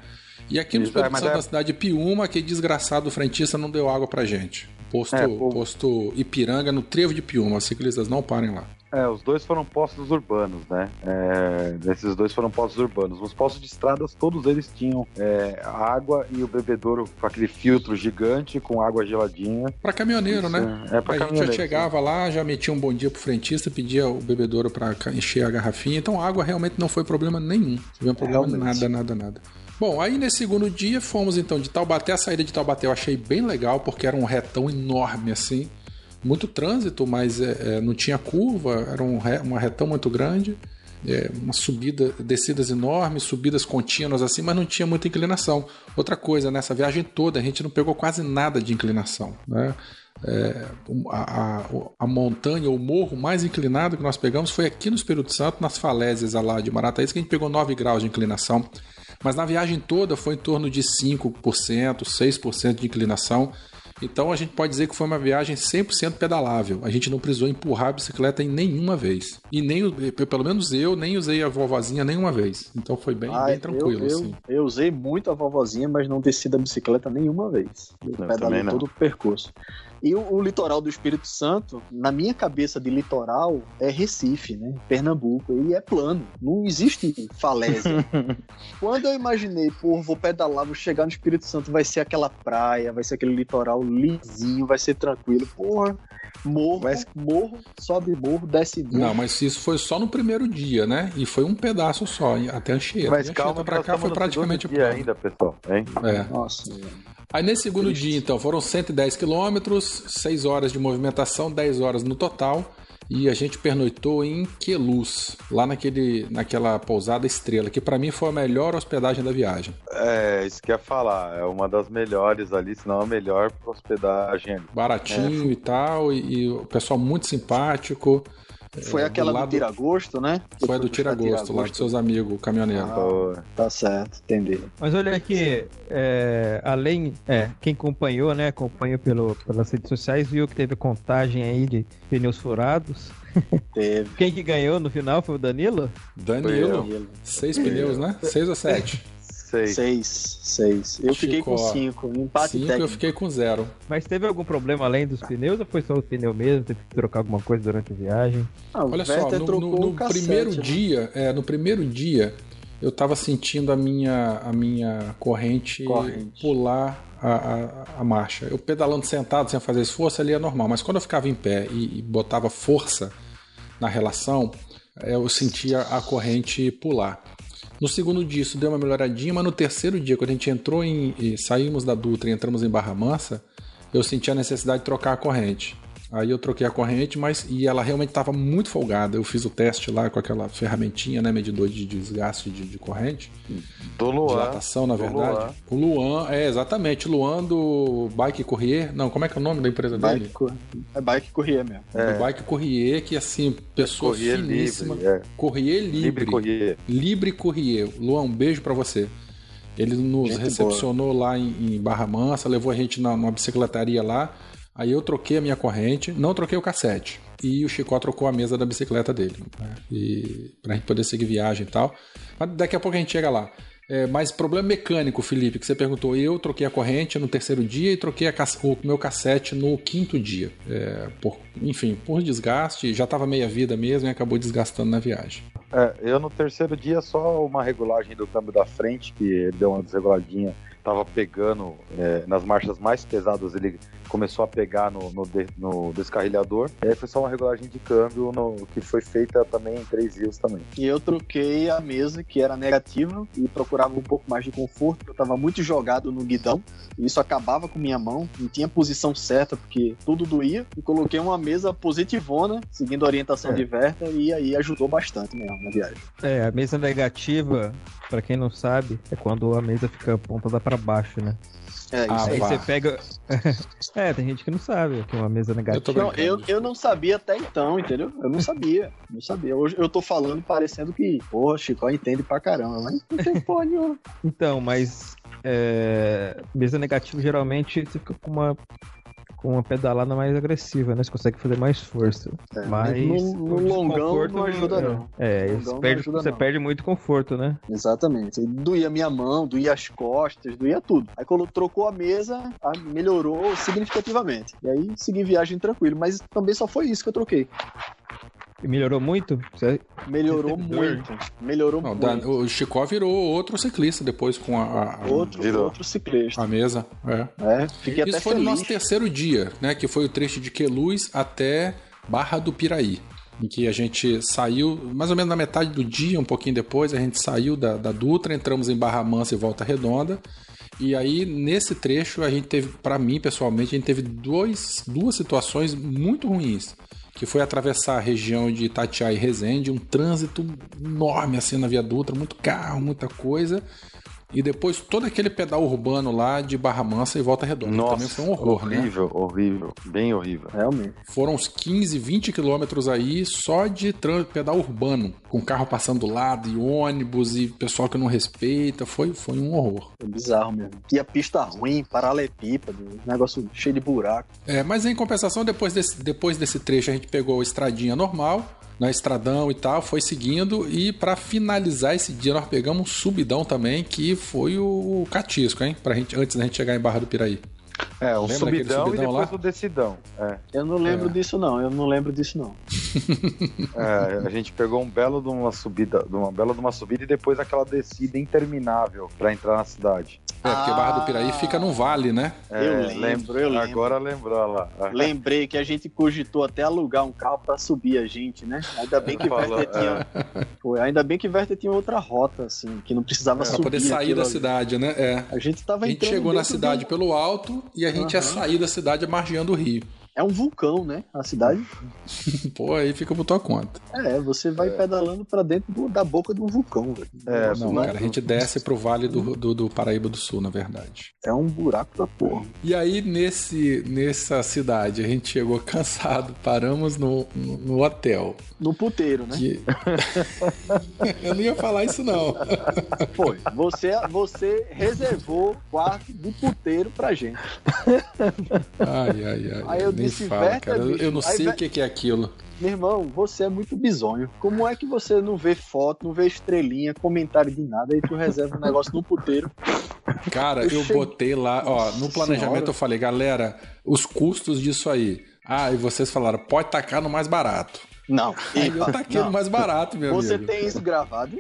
E aqui nos postos é, da é... cidade de Piúma, aquele desgraçado frentista não deu água pra gente. Posto, é, posto Ipiranga, no trevo de Piúma. Os ciclistas não parem lá. É, os dois foram postos urbanos, né? É, esses dois foram postos urbanos. Os postos de estradas, todos eles tinham é, água e o bebedouro com aquele filtro gigante com água geladinha. Para caminhoneiro, Isso, né? É, pra a gente já chegava sim. lá, já metia um bom dia pro frentista, pedia o bebedouro para encher a garrafinha. Então a água realmente não foi problema nenhum. Não teve problema realmente. nada, nada, nada. Bom, aí nesse segundo dia fomos então de Taubaté. A saída de Taubaté eu achei bem legal, porque era um retão enorme assim muito trânsito, mas é, é, não tinha curva, era um, uma retão muito grande, é, uma subida, descidas enormes, subidas contínuas assim, mas não tinha muita inclinação. Outra coisa, nessa viagem toda a gente não pegou quase nada de inclinação, né? É, a, a, a, montanha, o morro mais inclinado que nós pegamos foi aqui no Espírito Santo, nas falésias lá de Marataízes, que a gente pegou 9 graus de inclinação. Mas na viagem toda foi em torno de 5%, 6% de inclinação. Então a gente pode dizer que foi uma viagem 100% pedalável. A gente não precisou empurrar a bicicleta em nenhuma vez. E nem, pelo menos eu, nem usei a vovozinha nenhuma vez. Então foi bem, ah, bem tranquilo. Eu, assim. eu, eu, usei muito a vovozinha, mas não desci da bicicleta nenhuma vez. Eu não, pedalei todo o percurso. E o, o, litoral do Espírito Santo, na minha cabeça de litoral, é Recife, né? Pernambuco. E é plano. Não existe falésia. Quando eu imaginei, pô, vou pedalar, vou chegar no Espírito Santo, vai ser aquela praia, vai ser aquele litoral lisinho, vai ser tranquilo. Porra, morro, mas... morro, sobe morro, desce morro. Não, mas isso foi só no primeiro dia, né? E foi um pedaço só, até Anchieta. Mas calma, pra cá foi praticamente dia ainda, pessoal. Hein? É. Nossa. Aí nesse segundo dia, então, foram 110 quilômetros, 6 horas de movimentação, 10 horas no total. E a gente pernoitou em Queluz, lá naquele, naquela pousada estrela, que para mim foi a melhor hospedagem da viagem. É, isso que ia falar, é uma das melhores ali, se não a melhor hospedagem. Baratinho é. e tal, e, e o pessoal muito simpático. Foi é, aquela do, lado... do Tiragosto, né? Foi do Tiragosto, lá dos seus amigos caminhoneiros. Ah, tá certo, entendi. Mas olha aqui, é, além, é, quem acompanhou, né, acompanhou pelo, pelas redes sociais, viu que teve contagem aí de pneus furados. Teve. Quem que ganhou no final foi o Danilo? Danilo. Seis pneus, né? Seis ou sete? Seis. Seis. Seis. Eu Chico, fiquei com cinco. Empate cinco técnico. eu fiquei com zero. Mas teve algum problema além dos pneus ou foi só o pneu mesmo? Teve que trocar alguma coisa durante a viagem? Ah, Olha só, no, no, no cassete, primeiro né? dia, é, no primeiro dia, eu tava sentindo a minha, a minha corrente, corrente. pular a, a, a, marcha. Eu pedalando sentado sem fazer esforço ali é normal, mas quando eu ficava em pé e, e botava força na relação, eu sentia a corrente pular. No segundo dia isso deu uma melhoradinha, mas no terceiro dia, quando a gente entrou em. saímos da Dutra e entramos em Barra Mansa, eu senti a necessidade de trocar a corrente. Aí eu troquei a corrente, mas e ela realmente estava muito folgada. Eu fiz o teste lá com aquela ferramentinha, né, medidor de desgaste de, de corrente. Do Luan. Dilatação, na verdade. Luan. O Luan, é exatamente, Luan do Bike Courier. Não, como é que é o nome da empresa dele? Bike, é Bike Courier mesmo. É. Do Bike Courier, que assim, pessoa Courier finíssima. Livre, é. Courier Libre. Libre Courier. Libre Courier. Luan, um beijo para você. Ele nos gente recepcionou boa. lá em, em, Barra Mansa, levou a gente na, numa bicicletaria lá. Aí eu troquei a minha corrente, não troquei o cassete. E o Chicó trocou a mesa da bicicleta dele. Né? E pra gente poder seguir viagem e tal. Mas daqui a pouco a gente chega lá. É, mas problema mecânico, Felipe, que você perguntou. Eu troquei a corrente no terceiro dia e troquei o meu cassete no quinto dia. É, por, enfim, por desgaste, já estava meia vida mesmo e acabou desgastando na viagem. É, eu no terceiro dia só uma regulagem do câmbio da frente, que deu uma desreguladinha estava pegando é, nas marchas mais pesadas, ele começou a pegar no, no, de, no descarrilhador. E aí foi só uma regulagem de câmbio no, que foi feita também em três rios também. E eu troquei a mesa que era negativa e procurava um pouco mais de conforto, porque eu estava muito jogado no guidão. E isso acabava com minha mão, não tinha posição certa, porque tudo doía. E coloquei uma mesa positivona, seguindo a orientação é. de Verta, e aí ajudou bastante mesmo na viagem. É, a mesa negativa Pra quem não sabe, é quando a mesa fica apontada para baixo, né? É, ah, aí você pega. é, tem gente que não sabe que é uma mesa negativa. Eu, não, eu, eu não sabia até então, entendeu? Eu não sabia. Não sabia. Hoje eu tô falando parecendo que, porra, Chico entende pra caramba, mas não tem porra nenhuma. Então, mas. É, mesa negativa geralmente você fica com uma com uma pedalada mais agressiva, né? Você consegue fazer mais força. É, mas no, no longão não ajuda, não. É, você, perde, ajuda, você não. perde muito conforto, né? Exatamente. Doía minha mão, doía as costas, doía tudo. Aí quando trocou a mesa, melhorou significativamente. E aí segui viagem tranquilo. Mas também só foi isso que eu troquei. Melhorou muito? Você... Melhorou muito. Melhorou Não, muito. Da, o Chicó virou outro ciclista depois com a. a outro, virou. outro ciclista. A mesa. É. é fiquei Isso até foi feliz. no nosso terceiro dia, né? Que foi o trecho de Queluz até Barra do Piraí. Em que a gente saiu, mais ou menos na metade do dia, um pouquinho depois, a gente saiu da, da Dutra, entramos em Barra Mansa e Volta Redonda. E aí, nesse trecho, a gente teve, para mim pessoalmente, a gente teve dois, duas situações muito ruins. Que foi atravessar a região de Itatiaia e Resende, um trânsito enorme assim na Via Dutra, muito carro, muita coisa. E depois todo aquele pedal urbano lá de Barra Mansa e Volta Redonda. Nossa, Também foi um horror, né? horrível, horrível, bem horrível. Realmente. Foram uns 15, 20 quilômetros aí só de pedal urbano, com carro passando do lado, e ônibus, e pessoal que não respeita. Foi, foi um horror. É bizarro mesmo. E a pista ruim, paralelepípedo, negócio cheio de buraco. É, mas em compensação, depois desse, depois desse trecho, a gente pegou a estradinha normal, na estradão e tal, foi seguindo, e pra finalizar esse dia, nós pegamos um subidão também, que foi o Catisco, hein? Pra gente, antes da gente chegar em Barra do Piraí. É, um daquele subidão, subidão e depois lá? o decidão. É, Eu não lembro É. disso, não. Eu não lembro disso, não. é, a gente pegou um belo de uma subida, de uma bela de uma subida e depois aquela descida interminável pra entrar na cidade. É, porque Barra do Piraí Ah. fica num vale, né? É, Eu lembro, eu lembro. Agora lembrou lá. Lembrei que a gente cogitou até alugar um carro pra subir a gente, né? Ainda bem que Falou, Werther tinha. Foi, ainda bem que Werther tinha outra rota, assim, que não precisava Pra subir. poder sair da ali. cidade, né? É. A gente tava A gente entrando chegou na cidade de um- pelo alto e a gente ia Aham. sair da cidade margeando o rio. É um vulcão, né? A cidade. Pô, aí fica por tua conta. É, você vai pedalando pra dentro do- da boca de um vulcão, velho. É, Nossa, Não, mas cara, a gente desce pro vale do, do, do Paraíba do Sul, na verdade. É um buraco da porra. E aí, nesse, nessa cidade, a gente chegou cansado, paramos no, no, no hotel. No puteiro, né? Que... Eu não ia falar isso, não. Foi. Você, você reservou quarto de puteiro pra gente. Ai, ai, ai. Aí eu disse, fala, cara. Eu, bicho. eu não Aí sei o que que é aquilo. Meu irmão, você é muito bizonho. Como é que você não vê foto, não vê estrelinha, comentário de nada, e tu reserva um negócio no puteiro? Cara, Eu eu cheguei- botei lá, ó, no planejamento Senhora. eu falei, galera, os custos disso aí. Ah, e vocês falaram, pode tacar no mais barato. Não. Aí eu taquei não. no mais barato, meu Você amigo. tem isso gravado?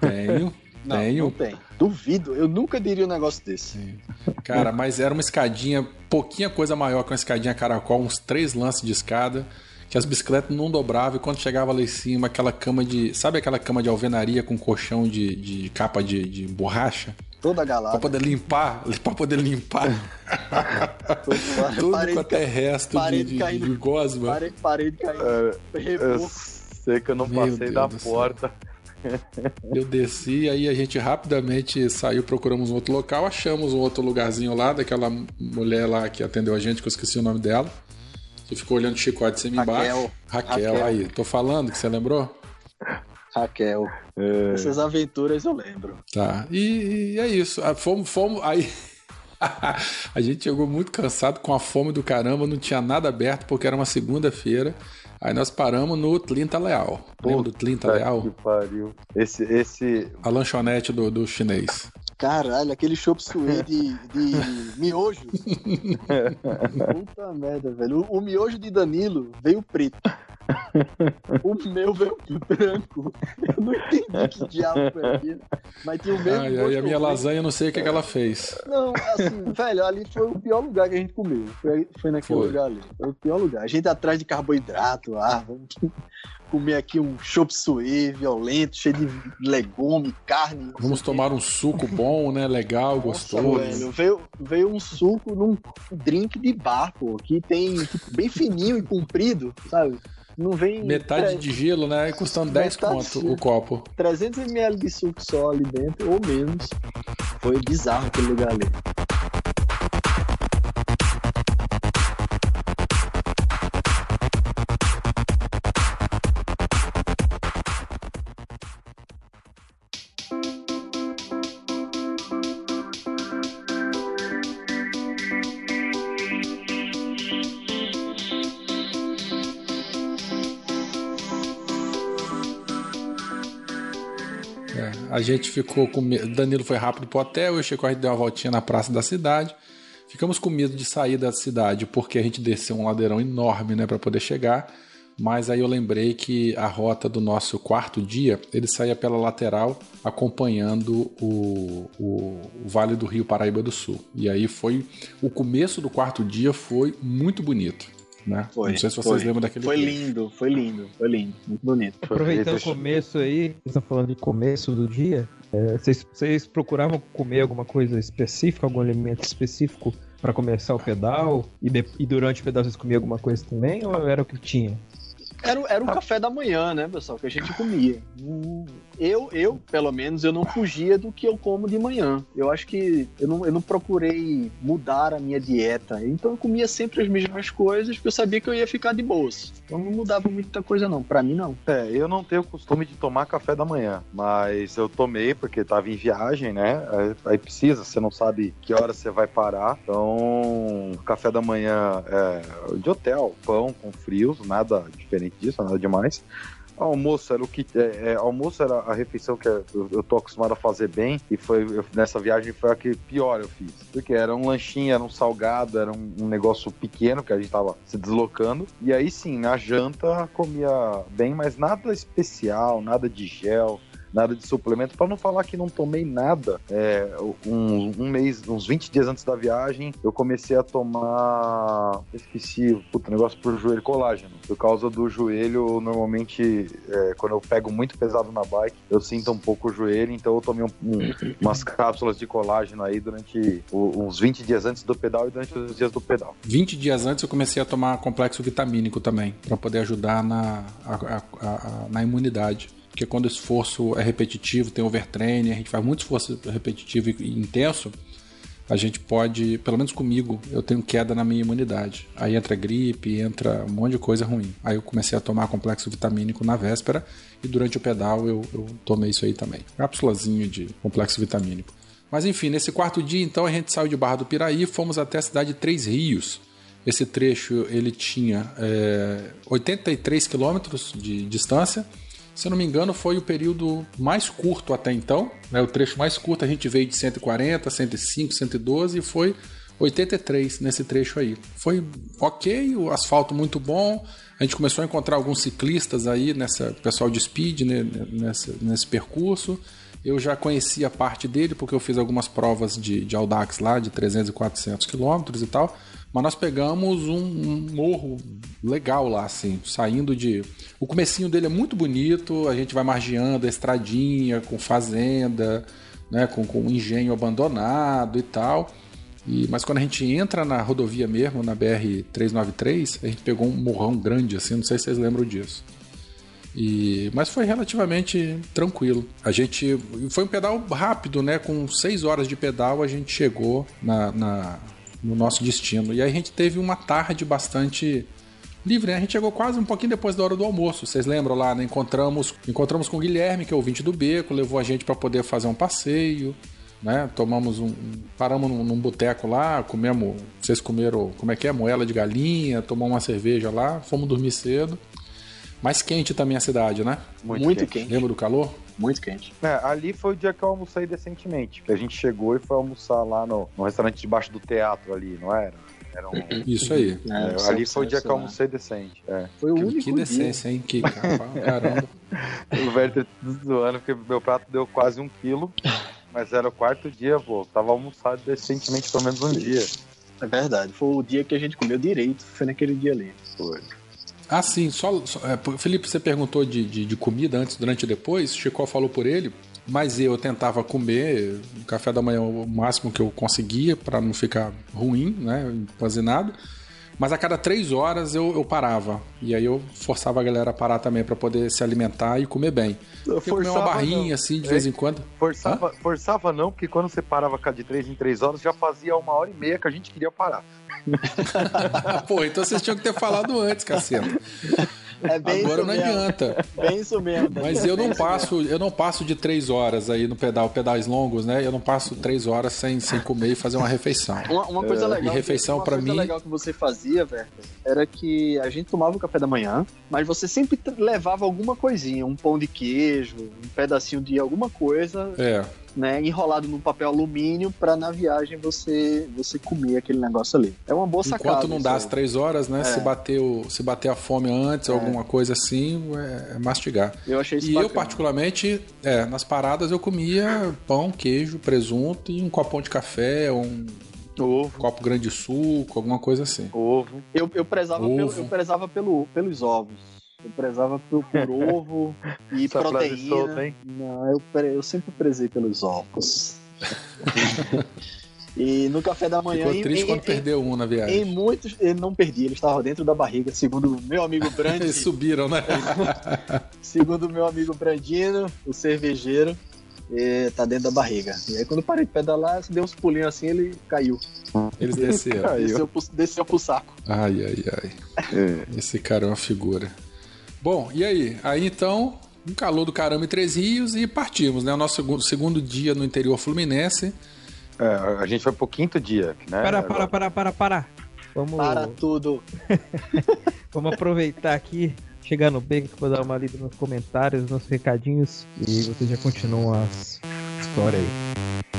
Tenho, Não, tenho. não tem. Duvido. Eu nunca diria um negócio desse. Cara, mas era uma escadinha, pouquinha coisa maior que uma escadinha caracol, uns três lances de escada, que as bicicletas não dobravam, e quando chegava lá em cima, aquela cama de. Sabe aquela cama de alvenaria com colchão de, de capa de, de borracha? Toda Pra galada. poder limpar, pra poder limpar tudo parede, quanto é resto de, parede de, de, caindo. de gosma. parede, parede caindo. É, eu sei que eu não Meu passei Deus da do céu. Eu desci, aí a gente rapidamente saiu, procuramos um outro local, achamos um outro lugarzinho lá, daquela mulher lá que atendeu a gente, que eu esqueci o nome dela, que ficou olhando o chicote cima embaixo. Raquel, Raquel. aí, tô falando que você lembrou? Raquel. É, Essas aventuras eu lembro. Tá, e, e é isso, fomos, fomos, aí... a gente chegou muito cansado, com a fome do caramba, não tinha nada aberto, porque era uma segunda-feira, aí nós paramos no Tlinta Leal. Lembra do Tlinta Puta Leal? que pariu. Esse, esse. A lanchonete do, do chinês. Caralho, aquele chop suey de, de miojo. Puta merda, velho. O, o miojo de Danilo veio preto. O meu veio branco. Eu não entendi que diabo foi aquilo. Mas tinha o mesmo Ai, ai, gosto a minha lasanha, eu não sei o que, que ela fez. Não, assim, velho, ali foi o pior lugar que a gente comeu. Foi, foi naquele Foi. lugar ali. Foi o pior lugar. A gente atrás de carboidrato, ah, vamos comer aqui um chop suey violento, cheio de legume, carne. Vamos tomar um suco bom, né? Legal, Nossa, gostoso. velho, veio, veio um suco num drink de bar, pô, que tem tipo, bem fininho e comprido, sabe? Não vem Metade de gelo, né? Custando 10 Metade conto o copo. 300 ml de suco só ali dentro, ou menos. Foi bizarro aquele lugar ali. Gente ficou com medo. Danilo foi rápido pro hotel, eu cheguei, a gente deu uma voltinha na praça da cidade. Ficamos com medo de sair da cidade porque a gente desceu um ladeirão enorme, né, para poder chegar. Mas aí eu lembrei que a rota do nosso quarto dia, ele saía pela lateral acompanhando o, o, o Vale do Rio Paraíba do Sul. E aí foi o começo do quarto dia foi muito bonito. Né? Foi, Não sei se vocês foi. lembram daquele Foi queijo. lindo, foi lindo, foi lindo. Muito bonito. Aproveitando o começo aí, vocês estão falando de começo do dia, é, vocês, vocês procuravam comer alguma coisa específica, algum alimento específico para começar o pedal? E, de- e durante o pedal vocês comiam alguma coisa também? Ou era o que tinha? Era, era o café da manhã, né, pessoal, que a gente comia. Hum, Eu, eu, pelo menos, eu não fugia do que eu como de manhã. Eu acho que eu não, eu não procurei mudar a minha dieta. Então eu comia sempre as mesmas coisas, porque eu sabia que eu ia ficar de boas. Então não mudava muita coisa, não. Pra mim, não. É, eu não tenho costume de tomar café da manhã, mas eu tomei porque tava em viagem, né? Aí, aí precisa, você não sabe que hora você vai parar. Então, café da manhã é, de hotel, pão com frios, nada diferente disso, nada demais. Almoço era o que. É, é, almoço era a refeição que eu, eu tô acostumado a fazer bem. E foi eu- nessa viagem foi a que pior eu fiz. Porque era um lanchinho, era um salgado, era um, um negócio pequeno que a gente tava se deslocando. E aí sim, na janta comia bem, mas nada especial, nada de gel. Nada de suplemento, Pra não falar que não tomei nada. É, um, um mês, uns 20 dias antes da viagem, eu comecei a tomar. Esqueci, puta, negócio pro joelho, colágeno. Por causa do joelho, normalmente, é, quando eu pego muito pesado na bike, eu sinto um pouco o joelho, então eu tomei um- um- umas cápsulas de colágeno aí durante o- uns 20 dias antes do pedal e durante os dias do pedal. 20 dias antes eu comecei a tomar complexo vitamínico também, para poder ajudar na, a- a- a- na imunidade. Porque quando o esforço é repetitivo, tem overtraining, a gente faz muito esforço repetitivo e, intenso, a gente pode, pelo menos comigo, eu tenho queda na minha imunidade. Aí entra gripe, entra um monte de coisa ruim. Aí eu comecei a tomar complexo vitamínico na véspera e durante o pedal eu, eu tomei isso aí também. Cápsulazinho de complexo vitamínico. Mas enfim, nesse quarto dia, então, a gente saiu de Barra do Piraí e fomos até a cidade de Três Rios. Esse trecho ele tinha é, 83 quilômetros de distância. Se eu não me engano, foi o período mais curto até então. Né? O trecho mais curto a gente veio de 140, 105, 112 e foi 83 nesse trecho aí. Foi ok, o asfalto muito bom. A gente começou a encontrar alguns ciclistas aí, nessa pessoal de speed, né, nesse, nesse percurso. Eu já conhecia parte dele porque eu fiz algumas provas de, de Audax lá, de 300 e 400 quilômetros e tal. Mas nós pegamos um, um morro legal lá, assim, saindo de. O comecinho dele é muito bonito, a gente vai margeando a estradinha com fazenda, né, com, com um engenho abandonado e tal. E, mas quando a gente entra na rodovia mesmo, na BR-393, a gente pegou um morrão grande, assim, não sei se vocês lembram disso. E, mas foi relativamente tranquilo. A gente. Foi um pedal rápido, né? Com seis horas de pedal a gente chegou na, na- no nosso destino. E aí a gente teve uma tarde bastante livre, né? A gente chegou quase um pouquinho depois da hora do almoço. Vocês lembram lá, né? Encontramos, encontramos com o Guilherme, que é o ouvinte do Beco, levou a gente para poder fazer um passeio. Né? Tomamos um. Paramos num, num boteco lá, comemos. Vocês comeram. Como é que é? Moela de galinha, tomamos uma cerveja lá, fomos dormir cedo. Mais quente também a cidade, né? Muito, quente. Lembra do calor? Muito quente. É, ali foi o dia que eu almocei decentemente. A gente chegou e foi almoçar lá no, no restaurante debaixo do teatro ali, não era? Era um, Isso aí. É, é, ali foi o dia que eu almocei decente. É. Foi o Que, único que dia. decência, hein? Que caramba. O Werther zoando, porque meu prato deu quase um quilo. Mas era o quarto dia, pô. Tava almoçado decentemente pelo menos um dia. É verdade. Foi o dia que a gente comeu direito. Foi naquele dia ali. Foi. Ah, sim, só. só- é, Felipe, você perguntou de, de, de comida antes, durante e depois. Chico falou por ele. Mas eu tentava comer o café da manhã o máximo que eu conseguia para não ficar ruim, né? Empazinado. Mas a cada três horas eu, eu parava. E aí eu forçava a galera a parar também para poder se alimentar e comer bem. Eu comer uma forçava, barrinha não. assim de É. vez em quando. Forçava, forçava não, porque quando você parava cá de três em três horas, já fazia uma hora e meia que a gente queria parar. Pô, então vocês tinham que ter falado antes, caceta. É bem Agora isso não mesmo. adianta. Bem isso mesmo. Mas eu não passo, eu não passo de três horas aí no pedal, pedais longos, né? Eu não passo três horas sem, sem comer e fazer uma refeição. Uma, uma coisa legal. e refeição coisa mim- legal que você fazia, Werther, era que a gente tomava o café da manhã, mas você sempre levava alguma coisinha, um pão de queijo, um pedacinho de alguma coisa, É, né, enrolado num papel alumínio pra na viagem você você comer aquele negócio ali. É uma boa sacada. enquanto não dá as aí. três horas, né? É. Se, bater o, se bater a fome antes, alguma coisa assim, é, é mastigar. Eu achei isso E eu, bacana. particularmente, é, nas paradas eu comia pão, queijo, presunto e um copão de café, um Ovo. Copo grande de suco, alguma coisa assim. Ovo. Eu, eu, prezava, Ovo. Pelo, eu prezava pelo, pelos ovos. Eu prezava por, por ovo e Essa frase proteína. solta, hein? Não, eu, eu sempre prezei pelos ovos. e no café da manhã. Ficou em- triste em- quando em- perdeu um na Em viagem. muitos, ele não perdia, ele estava dentro da barriga, segundo o meu amigo Brandi. Eles subiram, né? segundo o meu amigo Brandino, o cervejeiro, eh, tá dentro da barriga. E aí quando eu parei de pedalar, deu uns pulinhos assim, ele caiu. Eles desceram. Caiu. Desceu pro, desceu pro saco. Ai, ai, ai. É. Esse cara é uma figura. Bom, e aí? Aí então, um calor do caramba em Três Rios e partimos, né? O nosso segundo, segundo dia no interior fluminense. É, a gente foi pro quinto dia, né? Para, para, para, para, para. Vamos, Para tudo. vamos aproveitar aqui, chegar no beco, vou dar uma lida nos comentários, nos recadinhos e vocês já continuam as histórias aí.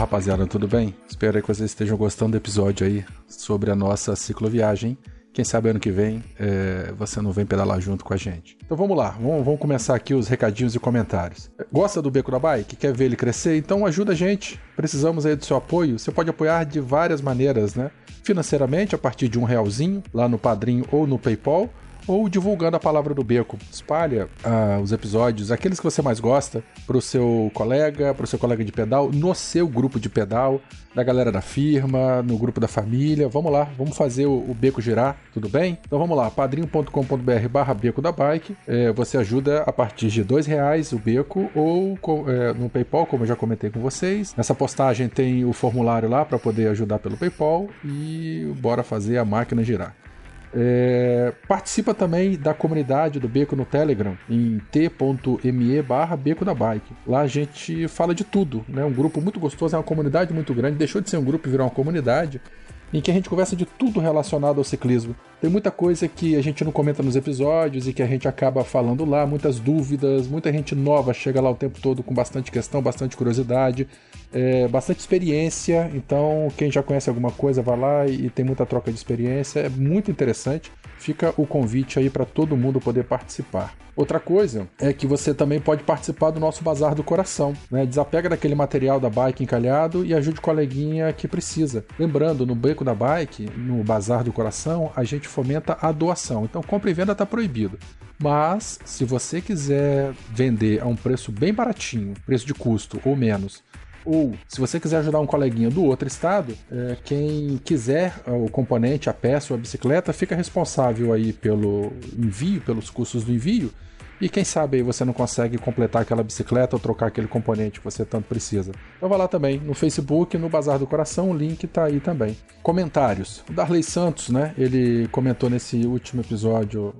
Rapaziada, tudo bem? Espero que vocês estejam gostando do episódio aí sobre a nossa cicloviagem. Quem sabe ano que vem é, você não vem pedalar junto com a gente. Então vamos lá, vamos, vamos começar aqui os recadinhos e comentários. Gosta do Beco da Bike? Quer ver ele crescer? Então ajuda a gente. Precisamos aí do seu apoio. Você pode apoiar de várias maneiras, né? Financeiramente, a partir de um realzinho, lá no Padrim ou no Paypal ou divulgando a palavra do beco. Espalha ah, os episódios, aqueles que você mais gosta, para o seu colega, para o seu colega de pedal, no seu grupo de pedal, da galera da firma, no grupo da família. Vamos lá, vamos fazer o, o beco girar, tudo bem? Então vamos lá, padrim.com.br barra beco da bike. É, você ajuda a partir de dois reais o beco ou é, no PayPal, como eu já comentei com vocês. Nessa postagem tem o formulário lá para poder ajudar pelo PayPal e bora fazer a máquina girar. É, participa também da comunidade do Beco no Telegram em t.me barra Beco da Bike. Lá a gente fala de tudo, né? Um grupo muito gostoso, é uma comunidade muito grande, deixou de ser um grupo e virou uma comunidade em que a gente conversa de tudo relacionado ao ciclismo. Tem muita coisa que a gente não comenta nos episódios e que a gente acaba falando lá, muitas dúvidas, muita gente nova chega lá o tempo todo com bastante questão, bastante curiosidade, é, bastante experiência. Então, quem já conhece alguma coisa, vai lá e, e tem muita troca de experiência. É muito interessante. Fica o convite aí para todo mundo poder participar. Outra coisa é que você também pode participar do nosso Bazar do Coração. Né? Desapega daquele material da bike encalhado e ajude o coleguinha que precisa. Lembrando, no Beco da Bike, no Bazar do Coração, a gente fomenta a doação. Então, compra e venda está proibido. Mas, se você quiser vender a um preço bem baratinho, preço de custo ou menos, ou se você quiser ajudar um coleguinha do outro estado, é, quem quiser é, o componente, a peça ou a bicicleta, fica responsável aí pelo envio, pelos custos do envio. E quem sabe aí você não consegue completar aquela bicicleta ou trocar aquele componente que você tanto precisa. Então vai lá também no Facebook, no Bazar do Coração, o link tá aí também. Comentários. O Darley Santos, né? Ele comentou nesse último episódio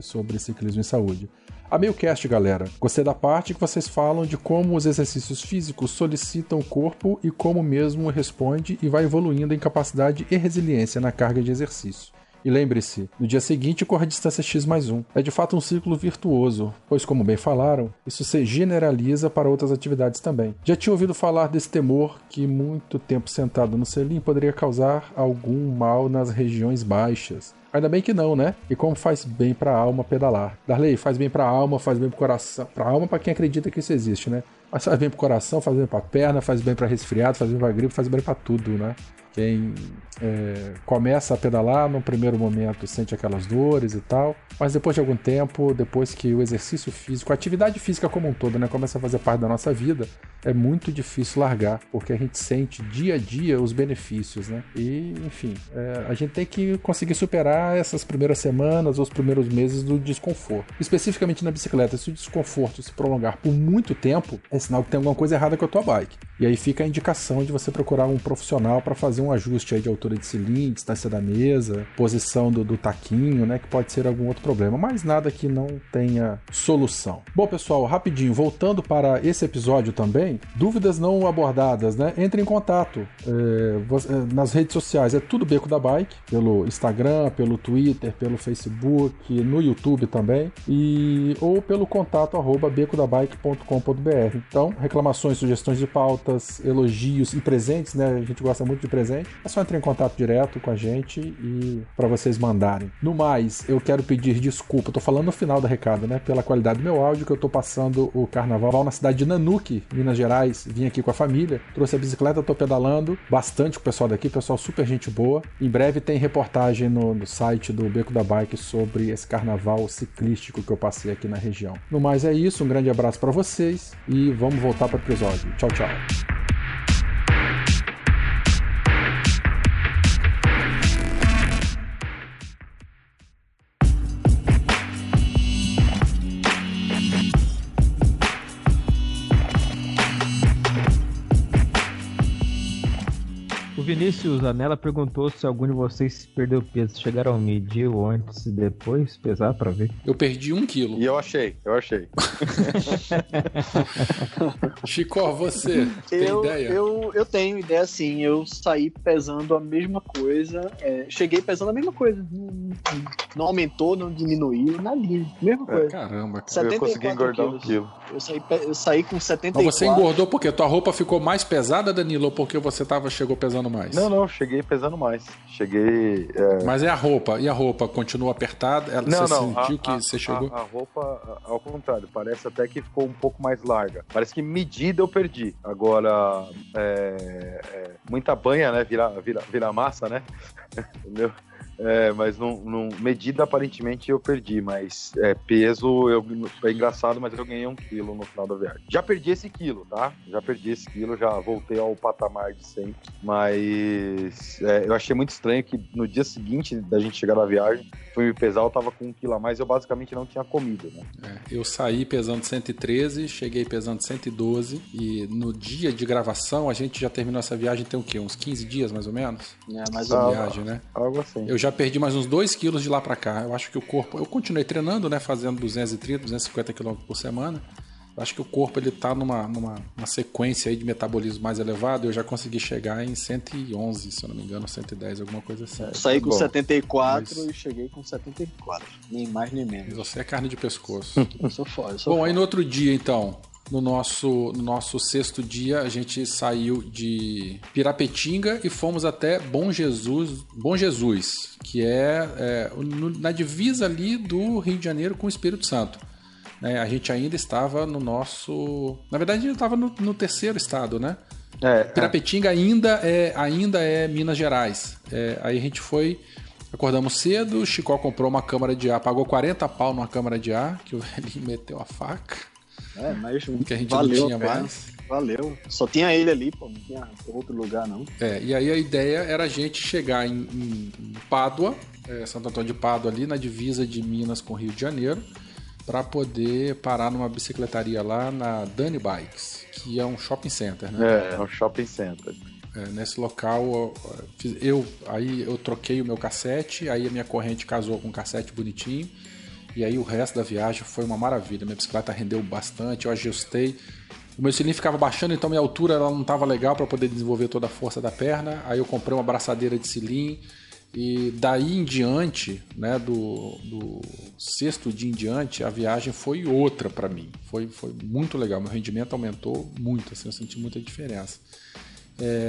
sobre ciclismo e saúde. A Meilcast, galera. Gostei da parte que vocês falam de como os exercícios físicos solicitam o corpo e como mesmo responde e vai evoluindo em capacidade e resiliência na carga de exercício. E lembre-se, no dia seguinte corra a distância X mais 1. É de fato um ciclo virtuoso, pois, como bem falaram, isso se generaliza para outras atividades também. Já tinha ouvido falar desse temor que muito tempo sentado no selim poderia causar algum mal nas regiões baixas. Ainda bem que não, né? E como faz bem pra alma pedalar. Darley, faz bem pra alma, faz bem pro coração. Pra alma pra quem acredita que isso existe, né? Mas faz bem pro coração, faz bem pra perna, faz bem pra resfriado, faz bem pra gripe, faz bem pra tudo, né? Quem é, começa a pedalar, no primeiro momento sente aquelas dores e tal, mas depois de algum tempo, depois que o exercício físico, a atividade física como um todo, né, começa a fazer parte da nossa vida, é muito difícil largar, porque a gente sente dia a dia os benefícios, né? E, enfim, é, a gente tem que conseguir superar essas primeiras semanas, os primeiros meses do desconforto. Especificamente na bicicleta, se o desconforto se prolongar por muito tempo, é sinal que tem alguma coisa errada com a tua bike. E aí fica a indicação de você procurar um profissional para fazer um ajuste aí de altura de cilindro, distância da mesa, posição do, do taquinho, né? Que pode ser algum outro problema, mas nada que não tenha solução. Bom, pessoal, rapidinho, voltando para esse episódio também, dúvidas não abordadas, né? Entre em contato é, é, nas redes sociais, é tudo Beco da Bike, pelo Instagram, pelo Twitter, pelo Facebook, no YouTube também, e ou pelo contato arroba becodabike.com.br. Então, reclamações, sugestões de pautas, elogios e presentes, né? A gente gosta muito de presente. É só entrar em contato direto com a gente e para vocês mandarem. No mais, eu quero pedir desculpa, tô falando no final da recado, né? Pela qualidade do meu áudio, que eu tô passando o carnaval na cidade de Nanuque, Minas Gerais. Vim aqui com a família, trouxe a bicicleta, tô pedalando bastante com o pessoal daqui, pessoal super gente boa. Em breve tem reportagem no, no site do Beco da Bike sobre esse carnaval ciclístico que eu passei aqui na região. No mais é isso, um grande abraço para vocês e vamos voltar para o episódio. Tchau, tchau. Vinícius Anela perguntou se algum de vocês perdeu peso. Chegaram a medir o antes e depois, pesar pra ver. Eu perdi um quilo. E eu achei, eu achei. Chico, você tem eu, ideia? Eu, eu tenho ideia sim. Eu saí pesando a mesma coisa. é, cheguei pesando a mesma coisa. Não, não aumentou, não diminuiu, nadinha. Mesma coisa. Caramba. cara. 74 eu consegui engordar um quilos. quilo. Eu saí, eu saí com 74. Mas você engordou porque tua roupa ficou mais pesada, Danilo, ou porque você tava, chegou pesando mais? Não, não, cheguei pesando mais. Cheguei. é, Mas é a roupa. E a roupa continua apertada? Ela, Não, você não. sentiu a, que a- você chegou? A, a roupa, ao contrário, parece até que ficou um pouco mais larga. Parece que medida eu perdi. Agora, é, é, muita banha, né? Vira, vira, vira massa, né? Entendeu? É, mas não, não- medida aparentemente eu perdi, mas é, peso eu, engraçado, mas eu ganhei um quilo no final da viagem. Já perdi esse quilo, tá? Já perdi esse quilo, já voltei ao patamar de sempre. Mas é, eu achei muito estranho que no dia seguinte da gente chegar na viagem, fui me pesar, eu tava com um quilo a mais, eu basicamente não tinha comido, né? É, eu saí pesando 113, cheguei pesando 112 e no dia de gravação a gente já terminou essa viagem tem o quê? Uns 15 dias mais ou menos? É, mais ou menos. viagem, né? Algo assim. Eu já perdi mais uns 2 quilos de lá pra cá. Eu acho que o corpo. Eu continuei treinando, né? Fazendo 230, 250 quilômetros por semana. Acho que o corpo ele tá numa, numa uma sequência aí de metabolismo mais elevado. Eu já consegui chegar em 111, se eu não me engano, 110, alguma coisa assim. Eu saí com Bom, 74 mas- e cheguei com 74. Nem mais nem Mas menos. Você é carne de pescoço. Eu sou foda, eu sou Bom, aí foda. no outro dia, então, no nosso, no nosso sexto dia, a gente saiu de Pirapetinga e fomos até Bom Jesus, Bom Jesus, que é, é, no- na divisa ali do Rio de Janeiro com o Espírito Santo. Né? a gente ainda estava no nosso. Na verdade, a gente estava no, no terceiro estado, né? É, Pirapetinga ainda é, ainda é Minas Gerais. É, aí a gente foi, acordamos cedo, o Chicó comprou uma câmara de ar, pagou 40 pau numa câmara de ar, que o velhinho meteu a faca, É, mas que a gente valeu não tinha a pena. mais. Valeu. Só tinha ele ali, pô. Não tinha outro lugar, não. É, e aí a ideia era a gente chegar em, em- em Pádua, é, Santo Antônio de Pádua, ali na divisa de Minas com Rio de Janeiro, para poder parar numa bicicletaria lá na Dani Bikes, que é um shopping center, né? é, é um shopping center. É, nesse local, eu, aí eu troquei o meu cassete, aí a minha corrente casou com um cassete bonitinho, e aí o resto da viagem foi uma maravilha. Minha bicicleta rendeu bastante, eu ajustei. O meu cilindro ficava baixando, então minha altura ela não estava legal para poder desenvolver toda a força da perna. Aí eu comprei uma braçadeira de cilindro. E daí em diante, né, do, do sexto dia em diante, a viagem foi outra para mim. Foi, foi muito legal. Meu rendimento aumentou muito, assim, eu senti muita diferença.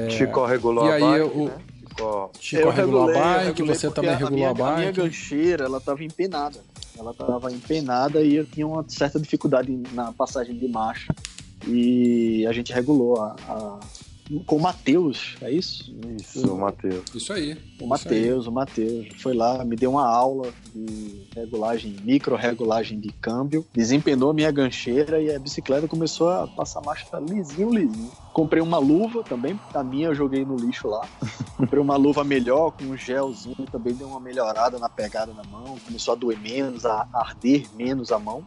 Chico regulou e a aí bike, eu- né? Chico- Chico regulou a regulei, eu bike, regulei você também regulou minha, a bike. A minha gancheira, ela tava empenada. Ela tava empenada e eu tinha uma certa dificuldade na passagem de marcha. E a gente regulou a, a- com o Matheus, é isso? Isso, Matheus. Isso aí. O. Matheus, o Matheus foi lá, me deu uma aula de regulagem, micro-regulagem de câmbio, desempenou minha gancheira e a bicicleta começou a passar marcha lisinho, lisinho. Comprei uma luva também, a minha eu joguei no lixo lá. Comprei uma luva melhor, com um gelzinho, também deu uma melhorada na pegada na mão, começou a doer menos, a arder menos a mão.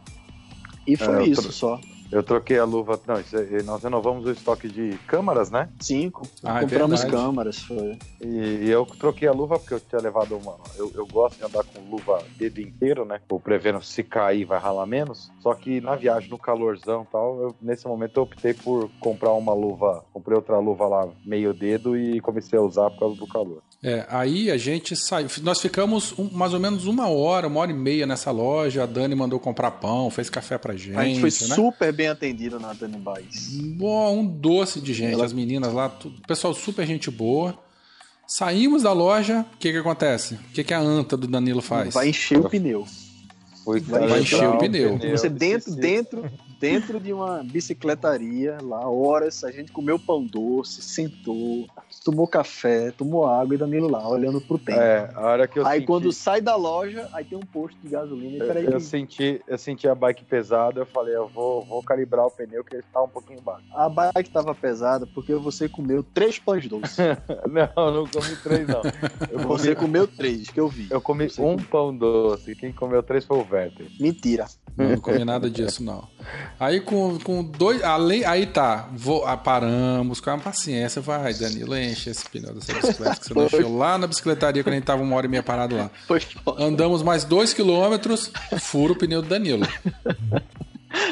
E foi É, isso só. Eu troquei a luva. Não, isso é- nós renovamos o estoque de câmaras, né? Cinco. Ah, é compramos verdade. câmaras, foi. E, e eu troquei a luva porque eu tinha levado uma. Eu, eu gosto de andar com luva dedo inteiro, né? Ou prevendo se cair vai ralar menos. Só que na viagem, no calorzão e tal, eu, nesse momento eu optei por comprar uma luva. Comprei outra luva lá, meio dedo, e comecei a usar por causa do calor. É, aí a gente saiu. Nós ficamos um- mais ou menos uma hora, uma hora e meia nessa loja. A Dani mandou comprar pão, fez café pra gente. A gente foi né? super bem bem atendido na Dani Baez. Bom, um doce de gente. Ela- As meninas lá, tudo, pessoal super gente boa. Saímos da loja, o que que acontece? O que que a anta do Danilo faz? Vai encher o pneu. Foi Vai Vai encher o pneu. Você dentro, dentro, dentro de uma bicicletaria, lá, horas, a gente comeu pão doce, sentou, tomou café, tomou água e Danilo lá, olhando pro tempo. É, a hora que eu aí senti, quando sai da loja, aí tem um posto de gasolina. E peraí, eu, eu senti, eu senti a bike pesada, eu falei, eu vou, vou calibrar o pneu que ele tá um pouquinho baixo. a bike tava pesada porque você comeu três pães doces. Não, não comi três não. Eu comi, Você comeu três, que eu vi. eu comi Você um comeu. pão doce, quem comeu três foi o Werther. Mentira. Não comi nada disso, não. Aí com, com dois. Além, aí tá. Vou, ah, paramos, com a paciência. Vai, Danilo, enche esse pneu dessa bicicleta que você não encheu lá na bicicletaria quando a gente tava uma hora e meia parado lá. Foi foda. Andamos mais dois quilômetros, furo o pneu do Danilo.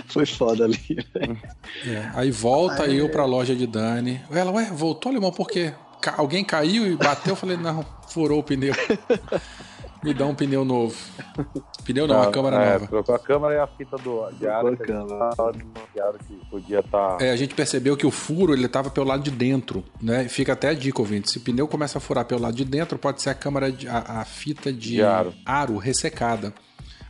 Foi foda ali. É, Aí volta eu pra loja de Dani. Ela, ué, voltou, Limão, por quê? Ca- alguém caiu e bateu? Eu falei, não, furou o pneu. Me dá um pneu novo. Pneu não, a câmera é, nova. Trocou a câmera e a fita do, de ar. Trocou a que a câmera. que podia estar. É, a gente percebeu que o furo ele tava pelo lado de dentro, né? Fica até a dica, ouvinte. Se o pneu começa a furar pelo lado de dentro, pode ser a câmara, de, a, a fita de, De aro. ressecada.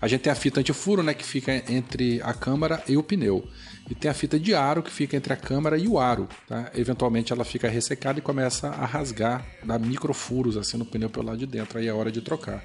A gente tem a fita antifuro, né? Que fica entre a câmara e o pneu. E tem a fita de aro que fica entre a câmara e o aro, tá? Eventualmente ela fica ressecada e começa a rasgar, dar microfuros assim no pneu pelo lado de dentro. Aí é hora de trocar.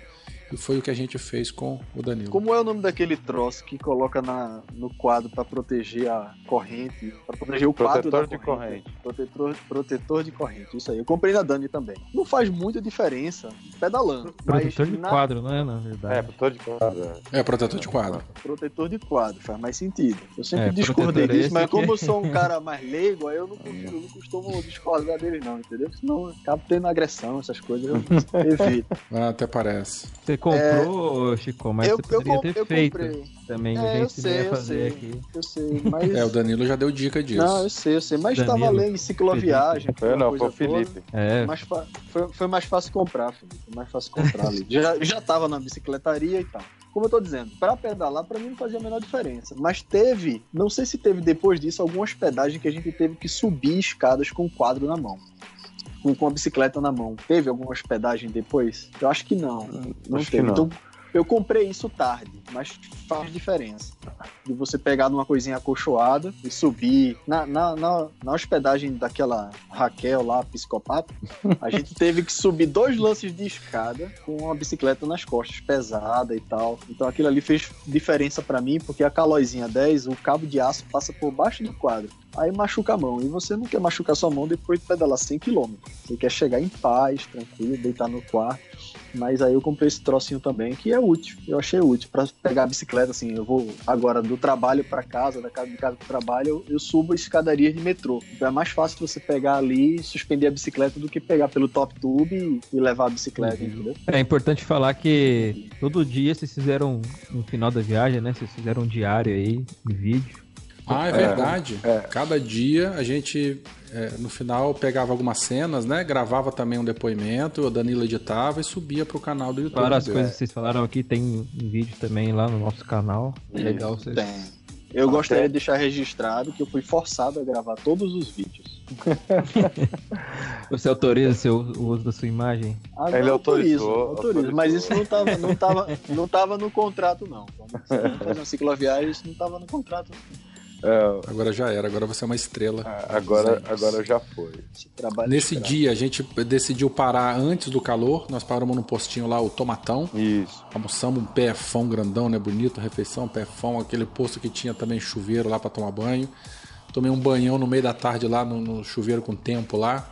E foi o que a gente fez com o Danilo. Como é o nome daquele troço que coloca na, no quadro pra proteger a corrente? Pra proteger o quadro Protetor da de corrente. Protetor, protetor de corrente, isso aí. Eu comprei na Dani também. Não faz muita diferença pedalando. Protetor mas de na- quadro, né? Na É, verdade. protetor de quadra. É, protetor de quadro. Protetor de quadro, faz mais sentido. Eu sempre É, discordei protetor disso, mas que- como eu sou um cara mais leigo, aí eu não, costumo- eu não costumo discordar dele, não, entendeu? Senão eu acabo tendo agressão, essas coisas, eu evito. Ah, até parece. Você comprou, Chico, mas É. eu, você eu, poderia com- ter eu feito comprei. também. É, eu eu sei, eu fazer sei. aqui. Eu sei, mas. É, o Danilo já deu dica disso. Não, eu sei, eu sei. Mas Danilo, tava lendo em cicloviagem. Foi aquela não, foi o. Felipe. É, Mais fa- foi, foi mais fácil comprar, Felipe. Foi mais fácil comprar ali. Já, já tava na bicicletaria e tal. Como eu tô dizendo, pra pedalar, pra mim não fazia a menor diferença. Mas teve, não sei se teve depois disso, algumas pedagens que a gente teve que subir escadas com o quadro na mão. Com, a bicicleta na mão. Teve alguma hospedagem depois? Eu acho que não. Não Acho teve. não. Então, eu comprei isso tarde, mas faz diferença. De você pegar numa coisinha acolchoada e subir. Na, na, na, na hospedagem daquela Raquel lá, psicopata, a gente teve que subir dois lances de escada com uma bicicleta nas costas, pesada e tal. Então aquilo ali fez diferença pra mim, porque a Calóizinha 10, o cabo de aço passa por baixo do quadro. Aí machuca a mão. E você não quer machucar sua mão depois de pedalar 100 km. Você quer chegar em paz, tranquilo, deitar no quarto. Mas aí eu comprei esse trocinho também, que é útil. Eu achei útil pra pegar a bicicleta, assim, eu vou agora do trabalho pra casa, da casa de casa pro trabalho, eu, eu subo escadarias de metrô. Então é mais fácil você pegar ali e suspender a bicicleta do que pegar pelo top tube e, levar a bicicleta, entendeu? é importante falar que todo dia vocês fizeram no final da viagem, né? Vocês fizeram um diário aí, de vídeo. Ah, é, É, verdade. é. Cada dia a gente, é, no final, pegava algumas cenas, né? Gravava também um depoimento, o Danilo editava e subia pro canal do YouTube. Várias dele. coisas que vocês falaram aqui tem um vídeo também lá no nosso canal. É legal vocês. Tem. Eu gostaria de deixar registrado que eu fui forçado a gravar todos os vídeos. Você autoriza seu, o uso da sua imagem? Ah, Ele não, autorizou, autorizo, autorizou. Mas isso não tava, não, tava, não tava no contrato, não. Vai fazer uma cicloviagem, isso não tava no contrato. É, Agora já era, agora você é uma estrela. agora, agora já foi. Nesse escravo. dia a gente decidiu parar antes do calor, nós paramos num postinho lá, o Tomatão. Isso. Almoçamos um PFão grandão, né? Bonito, refeição, PFão, aquele posto que tinha também chuveiro lá pra tomar banho. Tomei um banhão no meio da tarde lá no, no chuveiro com tempo lá,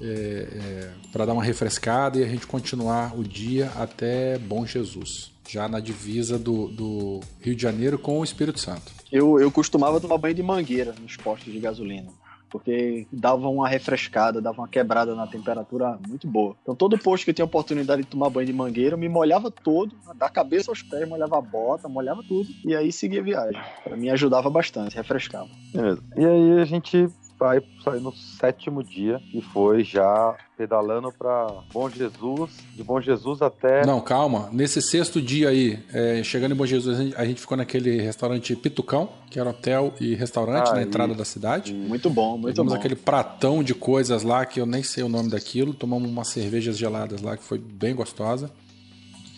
é, para dar uma refrescada e a gente continuar o dia até Bom Jesus, já na divisa do, do Rio de Janeiro com o Espírito Santo. Eu, eu costumava tomar banho de mangueira nos postos de gasolina. Porque dava uma refrescada, dava uma quebrada na temperatura muito boa. Então, todo posto que eu tinha oportunidade de tomar banho de mangueira, eu me molhava todo, da cabeça aos pés, molhava a bota, molhava tudo, e aí seguia a viagem. Pra mim ajudava bastante, refrescava. Beleza. E aí a gente vai sair no sétimo dia, que foi já pedalando para Bom Jesus, de Bom Jesus até. Não, calma. Nesse sexto dia aí, é, chegando em Bom Jesus, a gente, a gente, ficou naquele restaurante Pitucão, que era hotel e restaurante ah, na entrada da cidade. Muito bom, muito Temos bom. aquele pratão de coisas lá que eu nem sei o nome daquilo. Tomamos umas cervejas geladas lá que foi bem gostosa.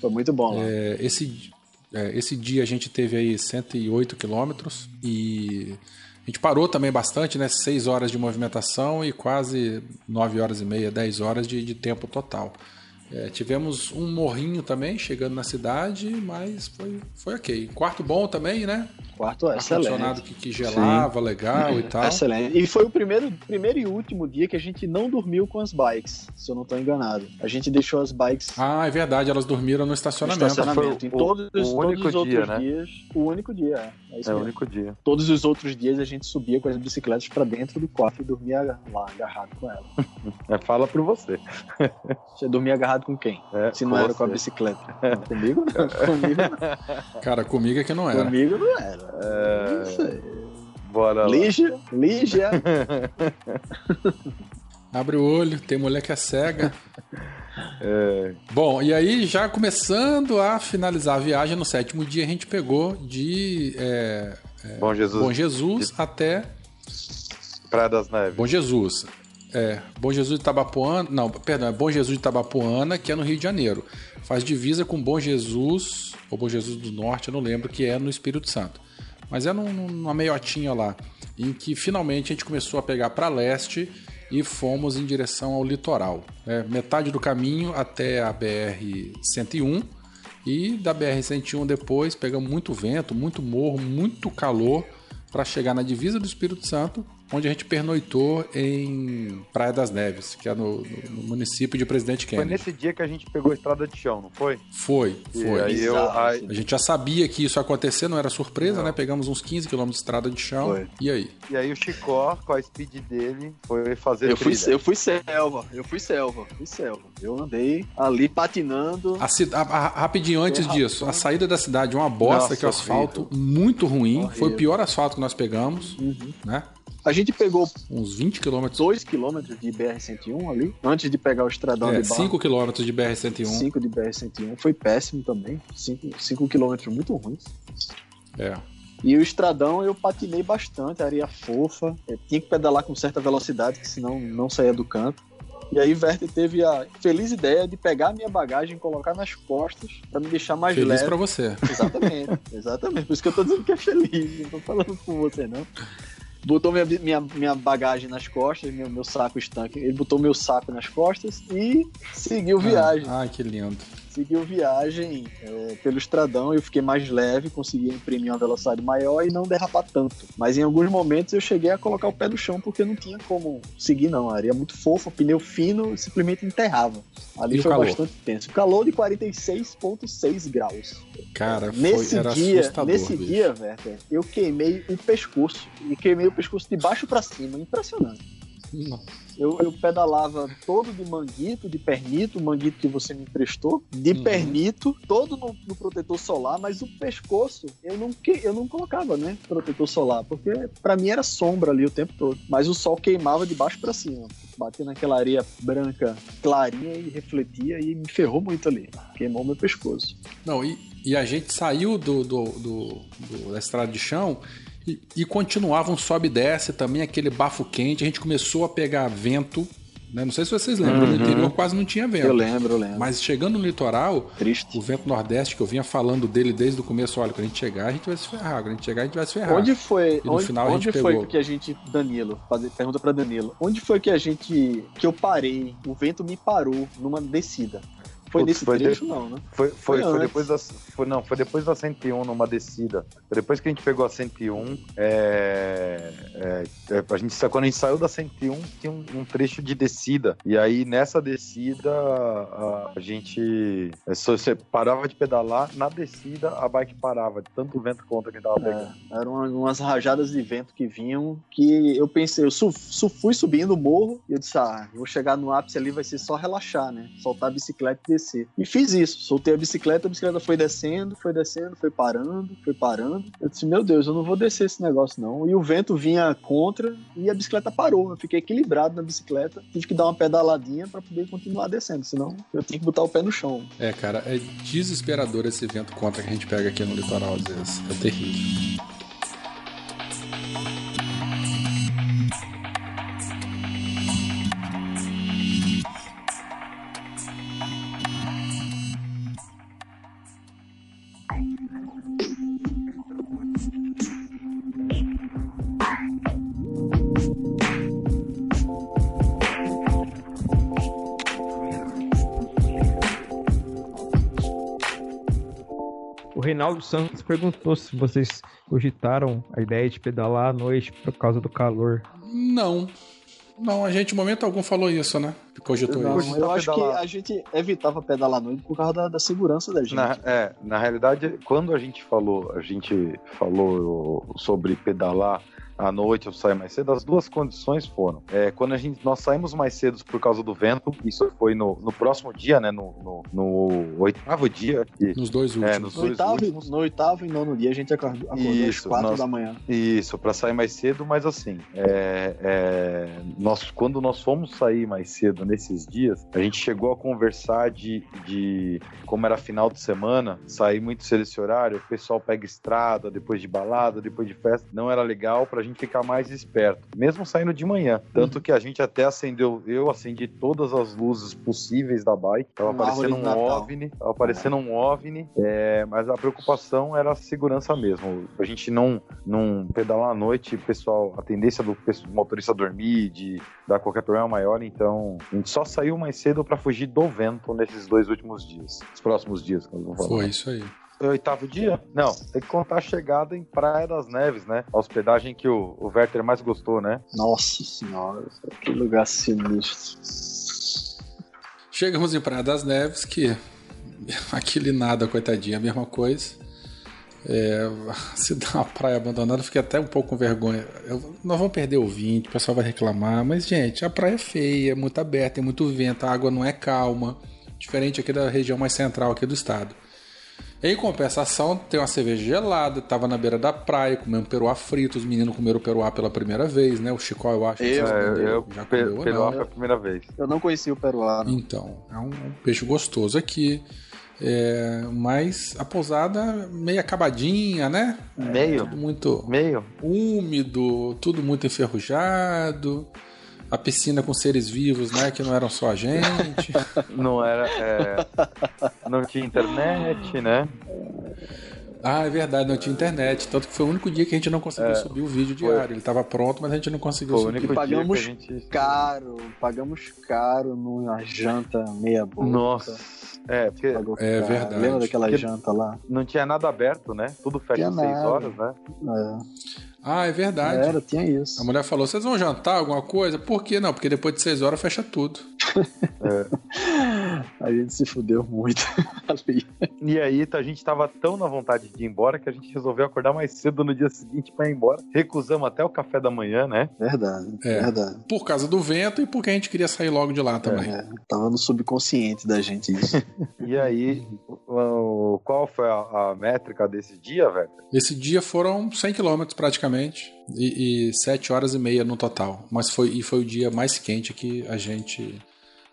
Foi muito bom. É, esse, é, esse dia a gente teve aí 108 quilômetros e a gente parou também bastante, né? 6 horas de movimentação e quase 9 horas e meia, 10 horas de, de tempo total. É, tivemos um morrinho também chegando na cidade, mas foi, foi ok. Quarto bom também, né? Quarto excelente. Ar-condicionado que, que gelava, Sim. legal e tal. Excelente. E foi o primeiro, primeiro e último dia que a gente não dormiu com as bikes, se eu não estou enganado. A gente deixou as bikes. Ah, é verdade, elas dormiram no estacionamento. No estacionamento. Em todos, o, o todos os outros dia, né? dias. O único dia, é. É, é o único dia. Todos os outros dias a gente subia com as bicicletas para dentro do quarto e dormia lá, agarrado com ela. é, fala por você. Você dormia agarrado com quem? É, se não era com a bicicleta. comigo não. Comigo não. Cara, comigo é que não era. Comigo não era. É... Não sei. Bora lá. Lígia, Lígia. Abre o olho, tem mulher que é cega. É... Bom, e aí já começando a finalizar a viagem, no sétimo dia a gente pegou de é, é, Bom Jesus, Bom Jesus de... até Praia das Neves. Bom Jesus. É, Bom Jesus de Tabapuana, não, perdão, é Bom Jesus de Tabapuana, que é no Rio de Janeiro. Faz divisa com Bom Jesus, ou Bom Jesus do Norte, eu não lembro, que é no Espírito Santo. Mas é num, numa meiotinha lá, em que finalmente a gente começou a pegar para leste e fomos em direção ao litoral. É, metade do caminho até a BR-101 e da BR-101 depois pegamos muito vento, muito morro, muito calor para chegar na divisa do Espírito Santo onde a gente pernoitou em Praia das Neves, que é no, no, município de Presidente Kennedy. Foi nesse dia que a gente pegou a estrada de chão, não foi? Foi, foi. Aí eu, aí... A gente já sabia que isso ia acontecer, não era surpresa, não. né? Pegamos uns 15 km de estrada de chão. Foi. E aí? E aí o Chicó, com a speed dele, foi fazer eu fui, eu fui selva, eu fui selva, fui selva. Eu andei ali patinando. A, a, a, rapidinho antes disso, a saída da cidade uma bosta, Nossa, que é o asfalto horrível. muito ruim. Horrível. Foi o pior asfalto que nós pegamos, uhum. né? A gente pegou uns 20 quilômetros. 2 quilômetros de BR-101 ali, antes de pegar o estradão é, de barro. 5 quilômetros de BR-101. 5 de BR-101. Foi péssimo também. 5 quilômetros muito ruins. É. E o estradão eu patinei bastante, areia fofa. Eu tinha que pedalar com certa velocidade, que senão não saía do canto. E aí Werther teve a feliz ideia de pegar a minha bagagem e colocar nas costas para me deixar mais feliz leve. Feliz pra você. Exatamente, exatamente. Por isso que eu tô dizendo que é feliz. Não tô falando com você, não botou minha, minha, minha bagagem nas costas, meu, meu saco estanque. Ele botou meu saco nas costas e seguiu viagem. Ah, ai, que lindo seguiu viagem é, pelo estradão, eu fiquei mais leve, consegui imprimir uma velocidade maior e não derrapar tanto. Mas em alguns momentos eu cheguei a colocar o pé no chão porque não tinha como seguir, não. A areia muito fofa, pneu fino, simplesmente enterrava. Ali e foi bastante tenso. Calor de 46,6 graus. Cara, nesse foi, dia, nesse bicho. dia, Werther, eu queimei o pescoço e queimei o pescoço de baixo para cima, impressionante. Eu, eu, pedalava todo de manguito, de pernito, o manguito que você me emprestou, de uhum. pernito, todo no, no, protetor solar, mas o pescoço eu não, eu não colocava, né? Protetor solar, porque para mim era sombra ali o tempo todo. Mas o sol queimava de baixo para cima. Batia naquela areia branca clarinha e refletia e me ferrou muito ali. Queimou meu pescoço. Não, e, e a gente saiu do, do, do, do da estrada de chão e, e continuava um sobe e desce também, aquele bafo quente. A gente começou a pegar vento. Né? Não sei se vocês lembram, uhum. no interior quase não tinha vento. Eu lembro, eu lembro. Mas chegando no litoral, Triste. o vento nordeste, que eu vinha falando dele desde o começo, olha, quando a gente chegar, a gente vai se ferrar. Quando a gente chegar, a gente vai se ferrar. Onde foi, e no onde, final onde a gente foi pegou. que a gente, Danilo, fazer, pergunta para Danilo, onde foi que a gente, que eu parei, o vento me parou numa descida? Foi Putz, nesse foi trecho, de... não, né? Foi, foi, foi, foi depois da. Foi, não, foi depois da 101 numa descida. Depois que a gente pegou a 101. É, é, é, a gente, quando a gente saiu da 101, tinha um, um trecho de descida. E aí, nessa descida, a, a gente. É, você parava de pedalar, na descida a bike parava, de tanto vento contra que tava pegando. É, eram umas rajadas de vento que vinham que eu pensei, eu su, su, fui subindo o morro e eu disse, ah, vou chegar no ápice ali, vai ser só relaxar, né? Soltar a bicicleta e descer. E fiz isso, soltei a bicicleta, a bicicleta foi descendo, foi descendo, foi parando, foi parando. Eu disse, meu Deus, eu não vou descer esse negócio não. E o vento vinha contra e a bicicleta parou. Eu fiquei equilibrado na bicicleta, tive que dar uma pedaladinha para poder continuar descendo, senão eu tinha que botar o pé no chão. É, cara, é desesperador esse vento contra que a gente pega aqui no litoral às vezes. É terrível. Reinaldo Santos perguntou se vocês cogitaram a ideia de pedalar à noite por causa do calor. Não. Não, a gente, em momento algum, falou isso, né? Cogitou Não, isso. eu acho que a gente evitava pedalar à noite por causa da, da segurança da gente. Na, é, na realidade, quando a gente falou, a gente falou sobre pedalar à noite ou sair mais cedo, as duas condições foram. É, quando a gente, nós saímos mais cedo por causa do vento, isso foi no, no próximo dia, né? No, no, no oitavo dia. que- Nos dois últimos. É, nos No dois oitavo, últimos. no oitavo e nono dia a gente acordou, acordou às Isso, quatro nós- da manhã. Isso, para sair mais cedo, mas assim, é, é, nós, quando nós fomos sair mais cedo nesses dias, a gente chegou a conversar de, de como era final de semana, sair muito cedo esse horário, o pessoal pega estrada, depois de balada, depois de festa, não era legal pra gente ficar mais esperto, mesmo saindo de manhã. Tanto que a gente até acendeu, eu acendi todas as luzes possíveis da bike, tava aparecendo um. OVNI, tava aparecendo um OVNI, é, mas a preocupação era a segurança mesmo. A gente não, não pedalar à noite, pessoal, a tendência do motorista dormir, de dar qualquer problema maior, então a gente só saiu mais cedo pra fugir do vento nesses dois últimos dias, os próximos dias, que eu vou falar. Foi isso aí. Oitavo dia? Não, tem que contar a chegada em Praia das Neves, né? A hospedagem que o, o Werther mais gostou, né? Nossa senhora, que lugar sinistro. Chegamos em Praia das Neves, que aquele nada, coitadinha, a mesma coisa. É, se dá uma praia abandonada, eu fiquei até um pouco com vergonha. Eu- nós vamos perder o ouvinte, o pessoal vai reclamar, mas, gente, a praia é feia, é muito aberta, tem muito vento, a água não é calma, diferente aqui da região mais central aqui do estado. Em compensação, tem uma cerveja gelada, tava na beira da praia, comendo peruá frito, os meninos comeram peruá pela primeira vez, né? O Chicó, eu acho. Eu- não É, comeu, eu, já comeu ou Peruá não. foi a primeira vez. Eu não conhecia o peruano. Então, é um, um peixe gostoso aqui. É, mas a pousada meio acabadinha, né? Meio? Tudo muito Meio? úmido, tudo muito enferrujado. A piscina com seres vivos, né? Que não eram só a gente. Não era. é, não tinha internet, né? ah, é verdade, não tinha internet. Tanto que foi o único dia que a gente não conseguiu subir o vídeo diário. Ele estava pronto, mas a gente não conseguiu Foi o subir. único E pagamos dia que a gente. Caro, pagamos caro numa janta meia boca. Nossa. É, porque Pagou É caro. verdade. Lembra daquela Porque- janta lá? não tinha nada aberto, né? Tudo fecha às seis nada. horas, né? Ah, é verdade. Era, tinha isso. A mulher falou: vocês vão jantar alguma coisa? Por que não? Porque depois de seis horas fecha tudo. A gente se fudeu muito ali. E aí tá, a gente tava tão na vontade de ir embora que a gente resolveu acordar mais cedo no dia seguinte pra ir embora. Recusamos até o café da manhã, né? Verdade, É. verdade. Por causa do vento e porque a gente queria sair logo de lá também. É, tava no subconsciente da gente isso. E aí, o- qual foi a, a métrica desse dia, velho? Esse dia foram 100 quilômetros praticamente e, e 7 horas e meia no total. Mas foi, e foi o dia mais quente que a gente,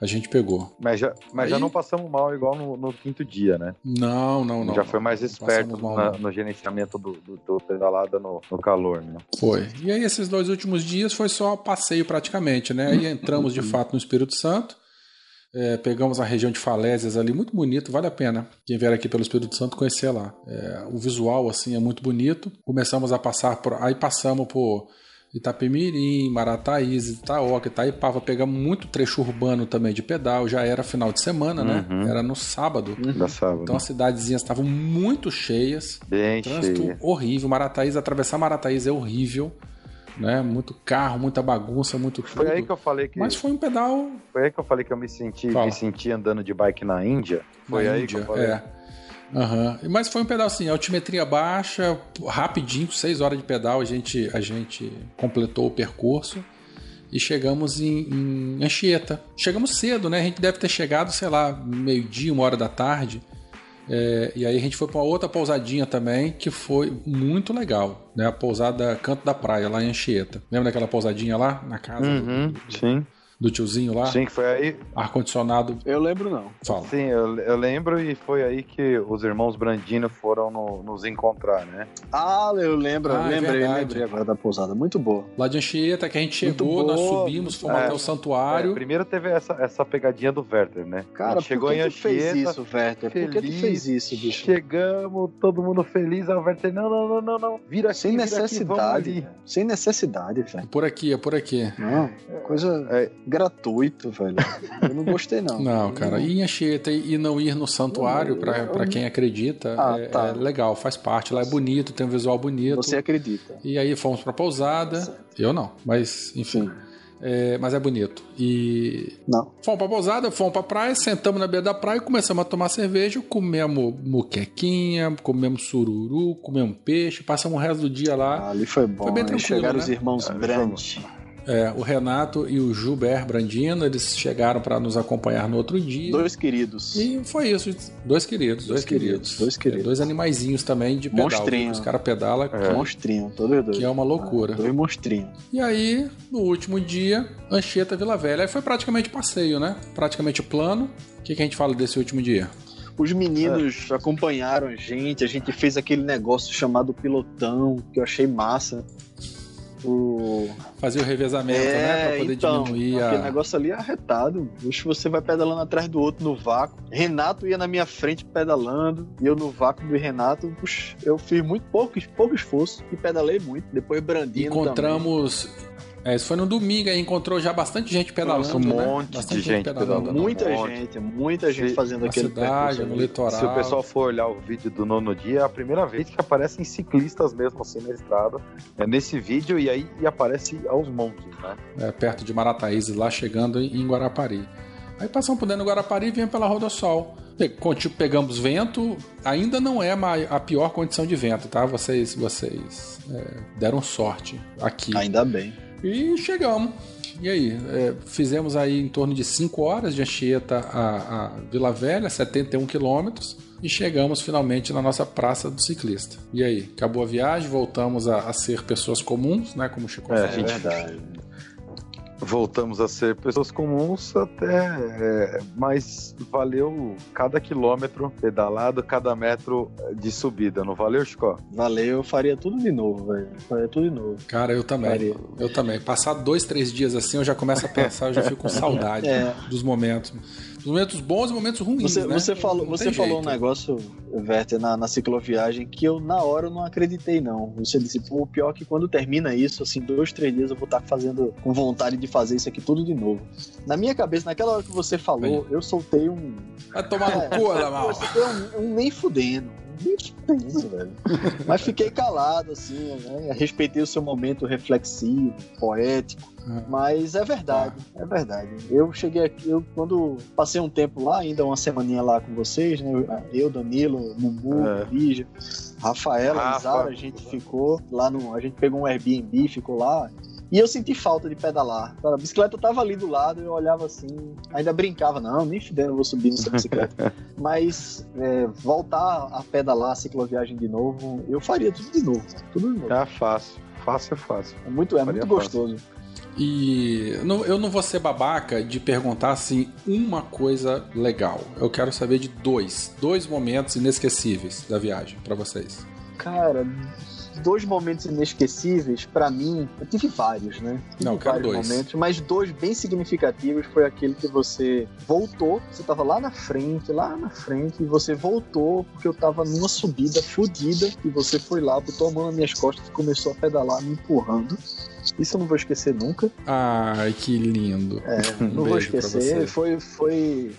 a gente pegou. Mas já, mas já Aí- não passamos mal igual no, no quinto dia, né? Não, não, não. já foi mais esperto mal, na- no gerenciamento do, do, do pedalada no, no calor, né? Foi. E aí esses dois últimos dias foi só passeio praticamente, né? Aí entramos de fato no Espírito Santo. é, pegamos a região de Falésias ali, muito bonito, vale a pena. Quem vier aqui pelo Espírito Santo conhecer lá. É, o visual, assim, é muito bonito. Começamos a passar por. Aí passamos por Itapemirim, Marataízes, Itaoca, Itaipava. Pegamos muito trecho urbano também de pedal. Já era final de semana, né? Uhum. Era no sábado. Da sábado. Então as cidadezinhas estavam muito cheias. Bem Trânsito cheia. horrível. Marataízes, atravessar Marataízes é horrível. Né? Muito carro, muita bagunça, muito tudo. Foi aí que eu falei que. Mas foi um pedal Foi aí que eu falei que eu me senti, Fala. me senti andando de bike na Índia. Foi na aí Índia. que eu falei. É. Aham. Mas foi um pedal assim, altimetria baixa, rapidinho, seis horas de pedal, a gente, a gente completou o percurso. e chegamos em, em Anchieta. Chegamos cedo, né? A gente deve ter chegado, sei lá, meio-dia, uma hora da tarde. É, e aí a gente foi para outra pousadinha também, que foi muito legal, né? A pousada Canto da Praia, lá em Anchieta. Lembra daquela pousadinha lá, na casa? Uhum, do, sim do tiozinho lá. Sim, que foi aí. Ar-condicionado. Eu lembro, não. Fala. Sim, eu, eu, lembro e foi aí que os irmãos Brandino foram no, nos encontrar, né? Ah, eu lembro, ah, lembrei, é lembrei agora da pousada. Muito boa. Lá de Anchieta, que a gente chegou, nós subimos, fomos é, até o santuário. É, primeiro teve essa, essa pegadinha do Werther, né? Cara, chegou por que em Anchieta. fez isso, Werther? Feliz, por que tu fez isso, bicho? Chegamos, todo mundo feliz. Aí o Werther, não, não, não, não, não. Vira aqui, Sem necessidade. Aqui, Sem necessidade, velho. É por aqui, é por aqui. Não, coisa é. Gratuita velho. Eu não gostei, não. Não, cara. E em Anchieta e não ir no santuário, para pra quem acredita, ah, é, tá. é, legal, faz parte. Lá é bonito, tem um visual bonito. Você acredita. E aí fomos pra pousada. Eu não, mas enfim. É, mas é bonito. E. Não. Fomos pra pousada, fomos pra praia, sentamos na beira da praia e começamos a tomar cerveja. Comemos muquequinha, comemos sururu, comemos peixe, passamos o resto do dia lá. Ah, ali foi bom. Foi bem tranquilo. Chegaram né? os irmãos Brandt. É, o Renato e o Gilbert Brandino, eles chegaram para nos acompanhar no outro dia. Dois queridos. E foi isso. Dois queridos, dois, dois queridos. queridos. Dois queridos. É, dois animaizinhos também de pedal. Monstrinho. Os caras pedalam. É. Monstrinho, todo dois. Que é uma loucura. Ah, dois monstrinhos. E aí, no último dia, Anchieta Vila Velha. Aí foi praticamente passeio, né? Praticamente plano. O que, que a gente fala desse último dia? Os meninos é. acompanharam a gente, a gente fez aquele negócio chamado pilotão, que eu achei massa o... Fazer o revezamento, é, né? Pra poder então, diminuir a... Aquele negócio ali é arretado. Puxa, você vai pedalando atrás do outro no vácuo. Renato ia na minha frente pedalando, e eu no vácuo do Renato. Puxa, eu fiz muito pouco, pouco esforço e pedalei muito. Depois Brandino Encontramos... Também. É, isso foi no domingo, aí encontrou já bastante gente pedalando. Nossa, um né? monte bastante de gente pedalando. pedalando. Muita um gente, muita gente fazendo na aquele cidade, no litoral. Se o pessoal for olhar o vídeo do nono dia, é a primeira vez que aparecem ciclistas mesmo assim na estrada. É nesse vídeo e aí e aparece aos montes, né? É, perto de Marataízes, lá chegando em Guarapari. Aí passamos por dentro do Guarapari e vinha pela Rodossol. Pegamos vento, ainda não é a pior condição de vento, tá? Vocês, vocês é, deram sorte aqui. Ainda bem. E chegamos. E aí, é, fizemos aí em torno de 5 horas de Anchieta a, a Vila Velha, 71 quilômetros, e chegamos finalmente na nossa Praça do Ciclista. E aí, acabou a viagem, voltamos a, a ser pessoas comuns, né? Como o Chico é, falou. É verdade voltamos a ser pessoas comuns até, é, mas valeu cada quilômetro pedalado, cada metro de subida, não valeu, Chico? Valeu, eu faria tudo de novo, velho. Faria tudo de novo. Cara, eu também. Faria. Eu também. Passar dois, três dias assim, eu já começo a pensar, eu já fico com saudade é. dos momentos momentos bons e momentos ruins, você, né? Você falou, você falou um negócio, Werther, na, na cicloviagem, que eu na hora eu não acreditei, não. Você disse, pô, o pior é que quando termina isso, assim, dois, três dias eu vou estar fazendo com vontade de fazer isso aqui tudo de novo. Na minha cabeça, naquela hora que você falou, eu soltei um. Vai tomar no é, cu, Adamal. Um, um nem fudendo isso, velho. Mas fiquei calado, assim, né? Respeitei o seu momento reflexivo, poético. É. Mas é verdade, é verdade. Eu cheguei aqui, eu quando passei um tempo lá, ainda uma semaninha lá com vocês, né? Eu, Danilo, Mumu, é. Lígia, Rafaela, Zara, a gente ficou lá no. A gente pegou um Airbnb, ficou lá. E eu senti falta de pedalar. A bicicleta tava ali do lado, eu olhava assim, ainda brincava, não, nem fudendo, eu vou subir nessa bicicleta. Mas é, voltar a pedalar a cicloviagem de novo, eu faria tudo de novo. Tudo de novo. É fácil. Fácil é fácil. É muito, é muito gostoso. E eu não vou ser babaca de perguntar assim uma coisa legal. Eu quero saber de dois, dois momentos inesquecíveis da viagem para vocês. Cara, dois momentos inesquecíveis, para mim, eu tive vários, né? Tive Não, vários dois. momentos, mas dois bem significativos foi aquele que você voltou, você tava lá na frente, lá na frente, e você voltou porque eu tava numa subida fodida e você foi lá, botou a mão nas minhas costas e começou a pedalar me empurrando. Isso eu não vou esquecer nunca. Ai, que lindo. É, não um vou esquecer. Foi, foi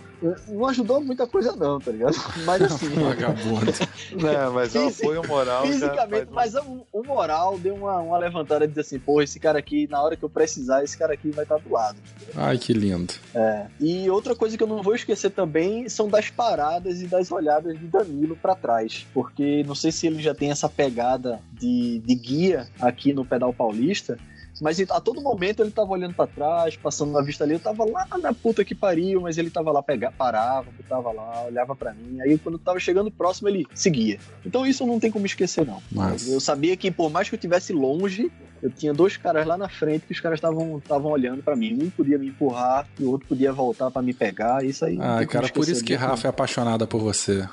não ajudou muita coisa, não, tá ligado? Mas assim. Vagabundo. não, mas o apoio moral. Fisicamente, mas o, o, moral deu uma, uma levantada de dizer assim, pô, esse cara aqui, na hora que eu precisar, esse cara aqui vai estar do lado. Ai, que lindo. É. E outra coisa que eu não vou esquecer também são das paradas e das olhadas de Danilo para trás. Porque não sei se ele já tem essa pegada de, de guia aqui no Pedal Paulista Mas a todo momento ele tava olhando para trás, passando na vista ali, eu tava lá na puta que pariu, mas ele tava lá, pega, parava, tava lá, olhava para mim. Aí quando eu tava chegando próximo, ele seguia. Então isso não tem como esquecer, não. Mas... Eu sabia que por mais que eu estivesse longe, eu tinha dois caras lá na frente que os caras estavam olhando para mim. Um podia me empurrar e o outro podia voltar para me pegar. Isso aí. Ah, cara, por isso que Rafa é apaixonada por você.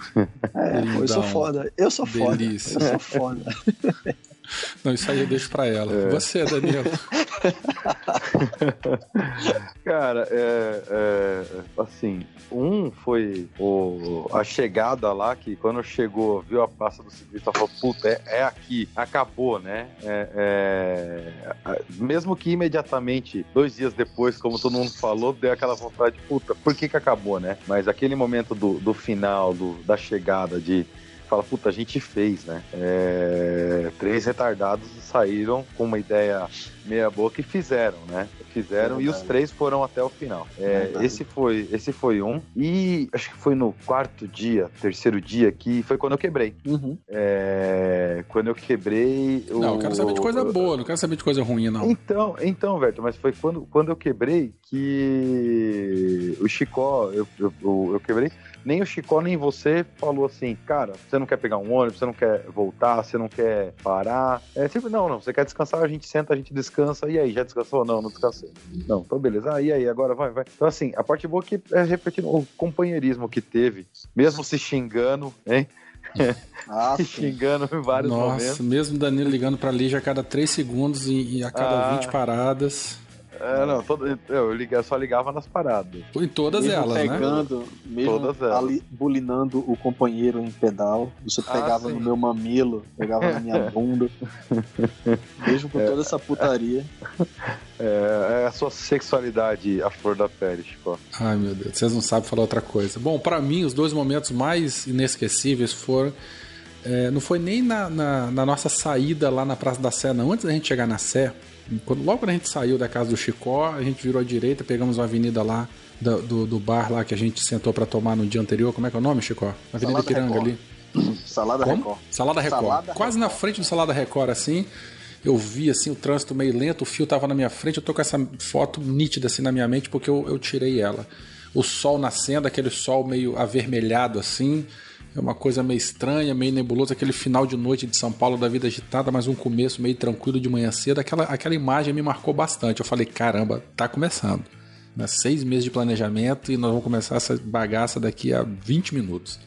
É, eu sou foda. Eu sou Delícia. foda. Eu sou foda. Não, isso aí eu deixo pra ela. É. Você, Daniel. Cara, é, é, assim, um foi o, a chegada lá, que quando chegou, viu a pasta do ciclista, falou, puta, é, é aqui, acabou, né? É, é, mesmo que imediatamente, dois dias depois, como todo mundo falou, deu aquela vontade, puta, por que que acabou, né? Mas aquele momento do, do final, do, da chegada, de fala, puta, a gente fez, né? É, três retardados saíram com uma ideia meia boca e fizeram, né? Fizeram é e os três foram até o final. É, esse foi esse foi um e acho que foi no quarto dia, terceiro dia que foi quando eu quebrei. Uhum. É, quando eu quebrei. Não, eu quero saber de coisa boa, não quero saber de coisa ruim, não. Então, então, Verto, mas foi quando, quando eu quebrei que o Chicó, eu, eu, eu quebrei nem o Chicó nem você falou assim, cara, você não quer pegar um ônibus, você não quer voltar, você não quer parar. É tipo, não, não, você quer descansar, a gente senta, a gente descansa, e aí, já descansou? Não, não descansei. Não, então beleza, ah, e aí, agora vai, vai. Então assim, a parte boa é que é repetindo o companheirismo que teve, mesmo se xingando, hein? Ah, xingando em vários Nossa, momentos. Nossa, mesmo Danilo ligando pra Lígia a cada 3 segundos e, e a cada ah. 20 paradas. É, não, todo, eu, ligava, só ligava nas paradas. Em todas mesmo elas, pegando, né? Mesmo todas elas. Ali, bulinando o companheiro em pedal. Você ah, pegava no meu mamilo, pegava na minha bunda. mesmo com é, toda essa putaria. É, é, a sua sexualidade a flor da pele, Chico. Ai, meu Deus, vocês não sabem falar outra coisa. Bom, para mim, os dois momentos mais inesquecíveis foram. É, não foi nem na, na, na, nossa saída lá na Praça da Sé, não. Antes da gente chegar na Sé, quando, logo quando a gente saiu da casa do Chicó, a gente virou à direita, pegamos uma avenida lá do, do, do bar lá que a gente sentou para tomar no dia anterior. Como é que é o nome, Chicó? Avenida Salada Piranga Record. ali. Salada Como? Record. Salada Record. Salada Quase Record. na frente do Salada Record, assim. Eu vi assim o trânsito meio lento, o fio tava na minha frente, eu tô com essa foto nítida assim na minha mente porque eu, eu tirei ela. O sol nascendo, aquele sol meio avermelhado assim, é uma coisa meio estranha, meio nebulosa, aquele final de noite de São Paulo da vida agitada, mas um começo meio tranquilo de manhã cedo. Aquela, aquela imagem me marcou bastante. Eu falei, caramba, tá começando. Né? Seis meses de planejamento e nós vamos começar essa bagaça daqui a 20 minutos.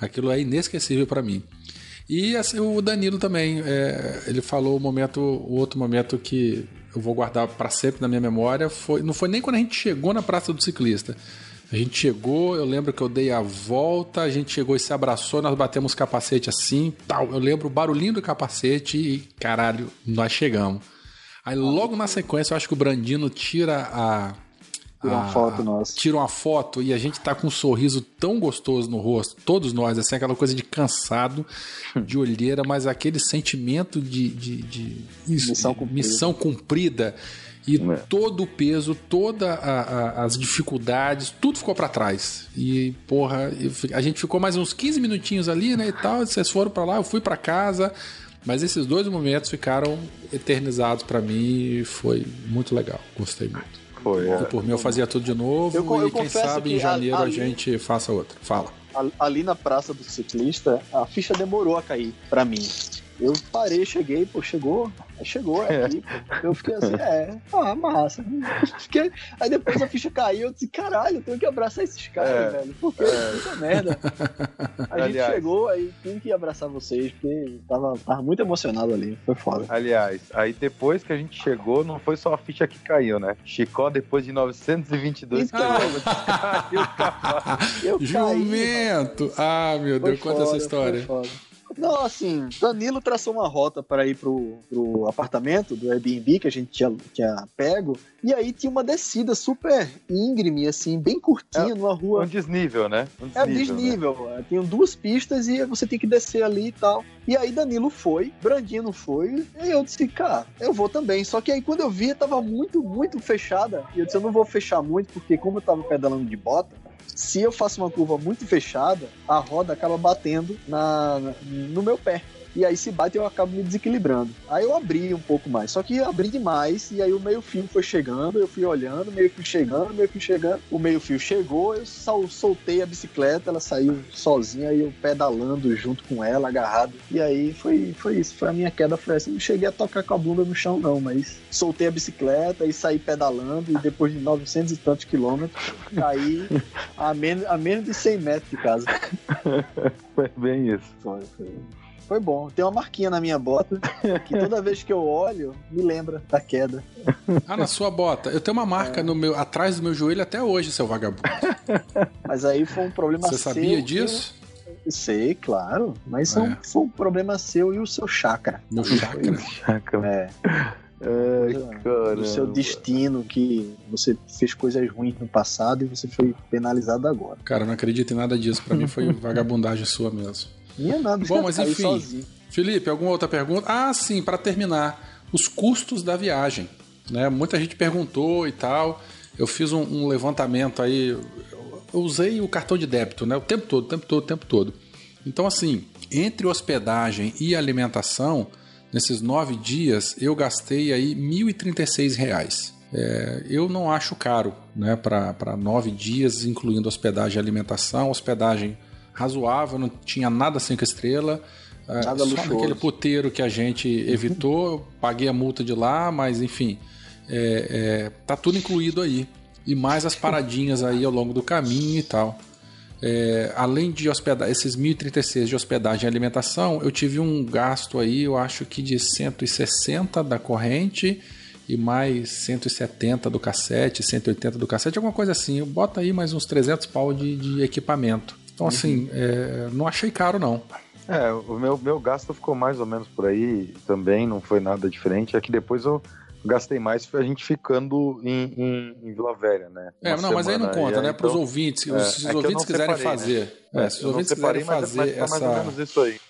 Aquilo é inesquecível para mim. E assim, o Danilo também, é, ele falou o momento, o outro momento que eu vou guardar para sempre na minha memória foi, não foi nem quando a gente chegou na Praça do Ciclista. A gente chegou, eu lembro que eu dei a volta, a gente chegou e se abraçou, nós batemos o capacete assim, tal. Eu lembro o barulhinho do capacete e, caralho, nós chegamos. Aí logo na sequência, eu acho que o Brandino tira a. Tira uma foto nossa. Tira uma foto e a gente tá com um sorriso tão gostoso no rosto, todos nós, assim, aquela coisa de cansado, de olheira, mas aquele sentimento de. de, de missão cumprida. Missão cumprida e é. todo o peso, todas as dificuldades, tudo ficou para trás. E, porra, a gente ficou mais uns 15 minutinhos ali, né, e tal, vocês foram para lá, eu fui para casa, mas esses dois momentos ficaram eternizados para mim e foi muito legal, gostei muito. Foi, é. E por mim eu fazia tudo de novo eu, eu e quem sabe em janeiro ali, a gente faça outra. Fala. Ali na Praça do Ciclista, a ficha demorou a cair para mim. Eu parei, cheguei, pô, chegou, chegou é aqui. Eu fiquei assim, é, ah, massa. Fiquei... Aí depois a ficha caiu, eu disse, caralho, eu tenho que abraçar esses caras, é, velho. Porque é. puta merda. A Aliás, gente chegou, aí tinha que abraçar vocês, porque tava, tava muito emocionado ali, foi foda. Aliás, aí depois que a gente chegou, não foi só a ficha que caiu, né? Chicó, depois de 922 quilômetros, caiu o cavalo. Eu Jumento! Caí, ah, meu Deus, conta essa história. Foi foda. Não, assim, Danilo traçou uma rota para ir pro, pro apartamento do Airbnb que a gente tinha, tinha pego. E aí tinha uma descida super íngreme, assim, bem curtinha, é, numa rua. Um desnível, né? Um desnível, é desnível. Né? Tinham duas pistas e você tem que descer ali e tal. E aí Danilo foi, Brandino foi, e eu disse, cara, eu vou também. Só que aí quando eu vi, tava muito, muito fechada. E eu disse, eu não vou fechar muito, porque como eu tava pedalando de bota, se eu faço uma curva muito fechada, a roda acaba batendo na, no meu pé. E aí se bate eu acabo me desequilibrando. Aí eu abri um pouco mais, só que abri demais e aí o meio fio foi chegando, eu fui olhando, meio fio chegando, meio fio chegando, o meio fio chegou, eu soltei a bicicleta, ela saiu sozinha e eu pedalando junto com ela, agarrado. E aí foi, foi isso, foi a minha queda, foi assim, não cheguei a tocar com a bunda no chão não, mas soltei a bicicleta e saí pedalando e depois de 900 e tantos quilômetros, caí a menos, a menos de 100 metros de casa. Foi bem isso. Foi, foi. Bom. Tem uma marquinha na minha bota que toda vez que eu olho, me lembra da queda. Ah, na sua bota. Eu tenho uma marca é. no meu, atrás do meu joelho até hoje, seu vagabundo. Mas aí foi um problema Você seu. Você sabia disso? Sei, claro. Mas é. foi um problema seu e o seu chakra. Meu chakra? chakra. É. Ai, do seu destino que você fez coisas ruins no passado e você foi penalizado agora. Cara, não acredito em nada disso. Para mim foi vagabundagem sua mesmo. Minha nada. Bom, mas enfim. Sozinho. Felipe, alguma outra pergunta? Ah, sim, para terminar, os custos da viagem. Né? Muita gente perguntou e tal. Eu fiz um, um levantamento aí. Eu usei o cartão de débito, né? O tempo todo, o tempo todo, o tempo todo. Então, assim, entre hospedagem e alimentação, nesses nove dias, eu gastei aí 1.036 reais. É, eu não acho caro né, para nove dias, incluindo hospedagem e alimentação. Hospedagem razoável, não tinha nada cinco estrelas. É, nada só naquele puteiro que a gente evitou, paguei a multa de lá, mas enfim, é, é, tá tudo incluído aí. E mais as paradinhas aí ao longo do caminho e tal. É, além de hospedar esses 1.036 de hospedagem e alimentação, eu tive um gasto aí, eu acho que de 160 da corrente e mais 170 do cassete, 180 do cassete, alguma coisa assim. Bota aí mais uns 300 pau de, de equipamento. Então, assim, uhum. é, não achei caro, não. É, o meu, meu gasto ficou mais ou menos por aí também, não foi nada diferente. É que depois eu gastei mais foi a gente ficando em, em, em Vila Velha, né? Uma é, não, mas aí não conta, aí, né? Para os então, ouvintes, é, se os é ouvintes quiserem separei, fazer. Né? É, se os ouvintes quiserem fazer mas, mas essa. Mais ou menos isso aí.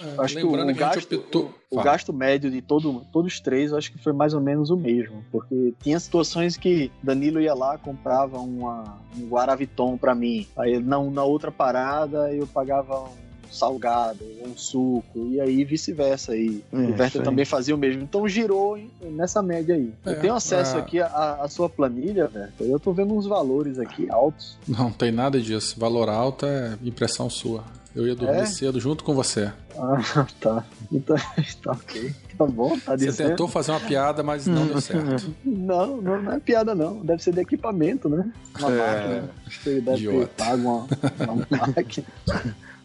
É, acho que o, que gasto, optou... o, o gasto médio de todo, todos os três, acho que foi mais ou menos o mesmo. Porque tinha situações que Danilo ia lá, comprava uma, um Guaraviton para mim. Aí não, na outra parada eu pagava um salgado, um suco, e aí vice-versa. E é, o Werther também fazia o mesmo. Então girou nessa média aí. É, eu tenho acesso é... aqui à, sua planilha, Werther. Eu tô vendo uns valores aqui altos. Não, tem nada disso. Valor alto é impressão sua. Eu ia dormir é? cedo junto com você. Ah, tá. Então, tá ok. Tá bom, tá Você tentou fazer uma piada, mas não deu certo. Não, não, não, é piada, não. Deve ser de equipamento, né? Uma é... máquina. Você deve Idiota. ter pago uma, uma máquina.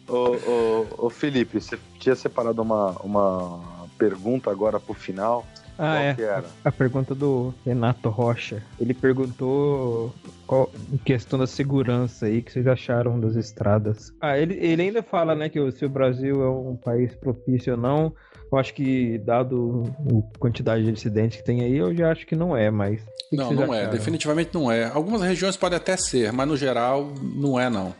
Ô, ô, ô, Felipe, você tinha separado uma, uma pergunta agora pro final. Ah, qual é. Que era? A pergunta do Renato Rocha. Ele perguntou qual, em questão da segurança aí, que vocês acharam das estradas. Ah, ele, ele ainda fala, né, que se o Brasil é um país propício ou não. Eu acho que, dado a quantidade de acidentes que tem aí, eu já acho que não é, mas. não, não é. acharam? é. Definitivamente não é. Algumas regiões podem até ser, mas no geral, não é, não.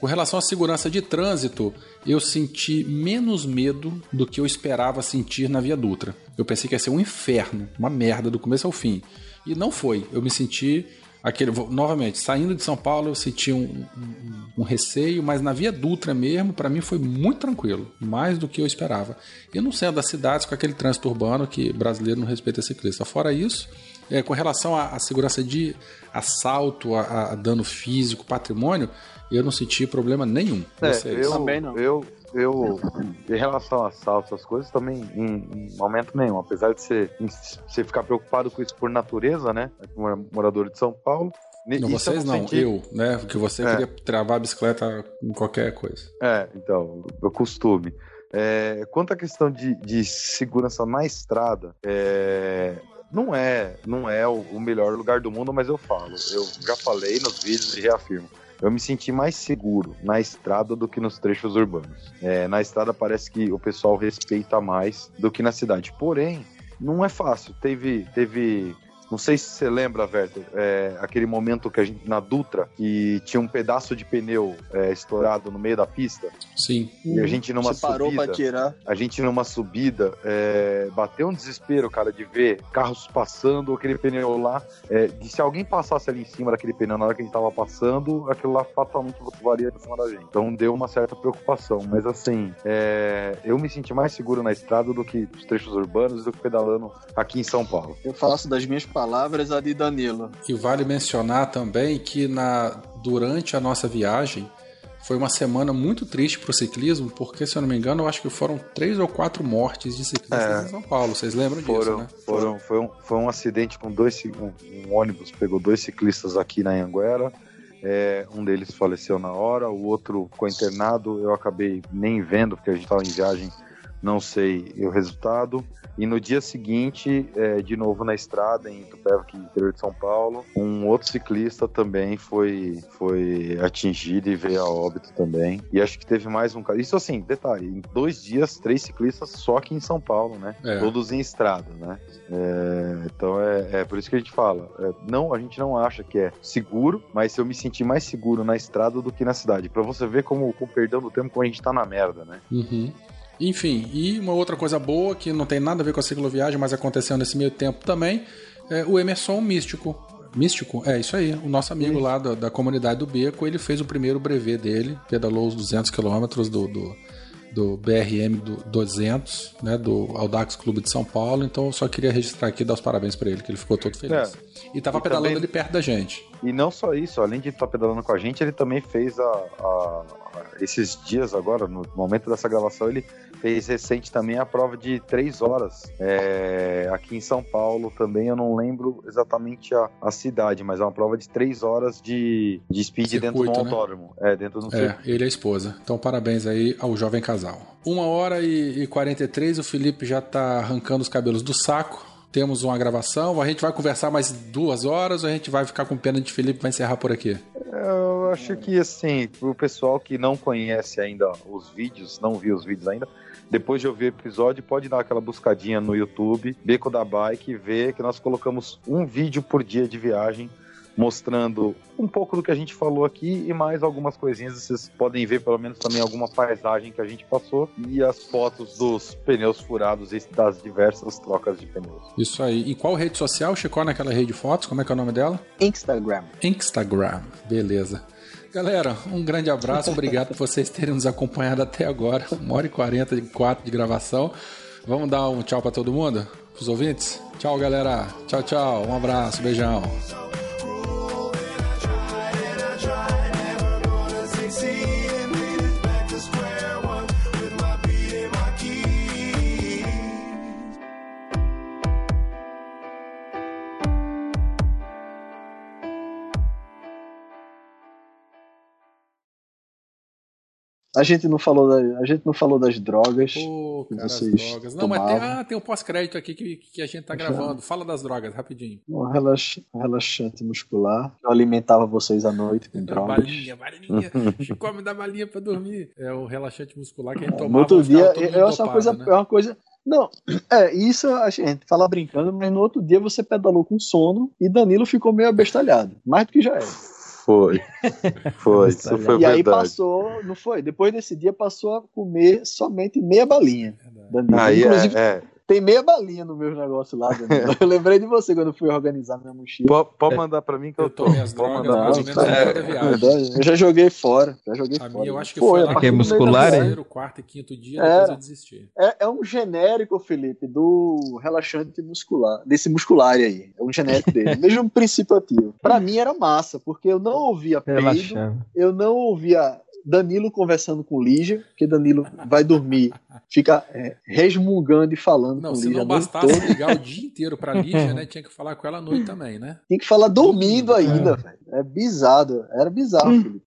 Com relação à segurança de trânsito, eu senti menos medo do que eu esperava sentir na Via Dutra. Eu pensei que ia ser um inferno, uma merda do começo ao fim. E não foi. Eu me senti aquele novamente saindo de São Paulo eu senti um, um, um receio mas na Via Dutra mesmo para mim foi muito tranquilo mais do que eu esperava eu não sei das cidades com aquele trânsito urbano que brasileiro não respeita ciclista fora isso é, com relação à, à, segurança de assalto a, a, dano físico patrimônio eu não senti problema nenhum. É, eu também não. Eu, eu, em relação a assalto, essas coisas, também em, em, momento nenhum. Apesar de você, você ficar preocupado com isso por natureza, né? Morador de São Paulo. Não, vocês não, senti... eu, né? Porque você é. queria travar a bicicleta em qualquer coisa. É, então, o costume. É, quanto à questão de, de segurança na estrada, é, não é, não é o, melhor lugar do mundo, mas eu falo. Eu já falei nos vídeos e reafirmo eu me senti mais seguro na estrada do que nos trechos urbanos. É, na estrada parece que o pessoal respeita mais do que na cidade. Porém, não é fácil. Teve, teve Não sei se você lembra, Werther, é, aquele momento que a gente, na Dutra, que tinha um pedaço de pneu é, estourado no meio da pista. Sim. E a gente numa Você parou subida. pra tirar. A gente numa subida, é, bateu um desespero, cara, de ver carros passando, aquele pneu lá. É, de se alguém passasse ali em cima daquele pneu na hora que a gente tava passando, aquilo lá fatalmente voaria em cima da gente. Então deu uma certa preocupação. Mas assim, é, eu me senti mais seguro na estrada do que os trechos urbanos do que pedalando aqui em São Paulo. Eu faço das minhas palavras a de Danilo. E vale mencionar também que na, durante a nossa viagem foi uma semana muito triste para o ciclismo, porque, se eu não me engano, eu acho que foram três ou quatro mortes de ciclistas É. em São Paulo. Vocês lembram disso, Foram, né? foram, foi, um, foi um acidente com dois um, um ônibus pegou dois ciclistas aqui na Anguera. É, um deles faleceu na hora, o outro ficou internado. Eu acabei nem vendo porque a gente estava em viagem, não sei o resultado. E no dia seguinte, é, de novo na estrada em Itupeva, interior de São Paulo, um outro ciclista também foi, foi atingido e veio a óbito também. E acho que teve mais um caso. Isso assim, detalhe, em dois dias, três ciclistas só aqui em São Paulo, né? É. Todos em estrada, né? É, então é, é por isso que a gente fala. é, não, a gente não acha que é seguro, mas eu me senti mais seguro na estrada do que na cidade. Pra você ver como, com o perdão do tempo, como a gente tá na merda, né? Uhum. Enfim, e uma outra coisa boa que não tem nada a ver com a cicloviagem, mas aconteceu nesse meio tempo também, é o Emerson Místico. Místico? É isso aí. O nosso amigo lá da, da comunidade do Beco, ele fez o primeiro brevet dele, pedalou os 200 quilômetros do, do, do BRM do 200, né, do Audax Clube de São Paulo. Então eu só queria registrar aqui e dar os parabéns pra ele, que ele ficou todo feliz. E tava E pedalando também- ali perto da gente. E não só isso, além de estar pedalando com a gente, ele também fez a, a- a- esses dias agora, no momento dessa gravação, ele fez recente também a prova de três horas é, aqui em São Paulo também. Eu não lembro exatamente a, a cidade, mas é uma prova de três horas de, de speed dentro do Circuito, né? autódromo. É, dentro do É, circuito. ele e a esposa. Então, parabéns aí ao jovem casal. Uma hora e, e 43, o Felipe já tá arrancando os cabelos do saco. Temos uma gravação. A gente vai conversar mais duas horas ou a gente vai ficar com pena de Felipe vai encerrar por aqui? Eu acho que, assim, pro pessoal que não conhece ainda os vídeos, não viu os vídeos ainda, depois de ouvir o episódio, pode dar aquela buscadinha no YouTube, Beco da Bike, e ver que nós colocamos um vídeo por dia de viagem, mostrando um pouco do que a gente falou aqui e mais algumas coisinhas. Vocês podem ver, pelo menos, também alguma paisagem que a gente passou e as fotos dos pneus furados e das diversas trocas de pneus. Isso aí. Em qual rede social chegou naquela rede de fotos? Como é que é o nome dela? Instagram. Instagram. Beleza. Galera, um grande abraço. Obrigado por vocês terem nos acompanhado até agora. Uma hora e quarenta e quatro de gravação. Vamos dar um tchau pra todo mundo? Pros ouvintes? Tchau, galera. Tchau, tchau. Um abraço. Beijão. A gente não falou, da, a gente não falou das drogas. Pô, que cara, vocês drogas. Não, mas tem, tomavam. ah, tem um pós-crédito aqui que, que a gente tá Já. gravando. Fala das drogas, rapidinho. Um relax- relaxante muscular. Eu alimentava vocês à noite com drogas. Balinha, balinha. Chico me dá balinha pra dormir. É o relaxante muscular que a gente tomava. No outro dia, eu acho uma dopado, coisa, né? é uma coisa. Não, é, isso a gente fala brincando, mas no outro dia você pedalou com sono e Danilo ficou meio abestalhado. Mais do que já era. Foi. Foi. Isso foi e aí verdade. passou, não foi? Depois desse dia passou a comer somente meia balinha. Danilo. Aí Inclusive, é, é. Tem meia balinha no meu negócio lá, Danilo. Eu lembrei de você quando eu fui organizar minha mochila. Pode, pode mandar pra mim que eu, Eu tô. tomei as Pode drogas mandar menos É, da viagem. Eu já joguei fora. Já joguei A fora. minha eu acho que Foi, lá é muscular, terceiro, quarto e quinto dia, É. depois eu desisti. É, é um genérico, Felipe, do relaxante muscular, desse muscular aí. É um genérico dele. Mesmo princípio ativo. Pra mim era massa, porque eu não ouvia peido, eu não ouvia Danilo conversando com Lígia, porque Danilo vai dormir, fica é, resmungando e falando Não, com se Lígia não a noite bastasse ligar o dia inteiro pra Lígia, né? Tinha que falar com ela à noite também, né? Tem que falar dormindo Dormindo, ainda, velho. É bizarro. Era bizarro, Felipe.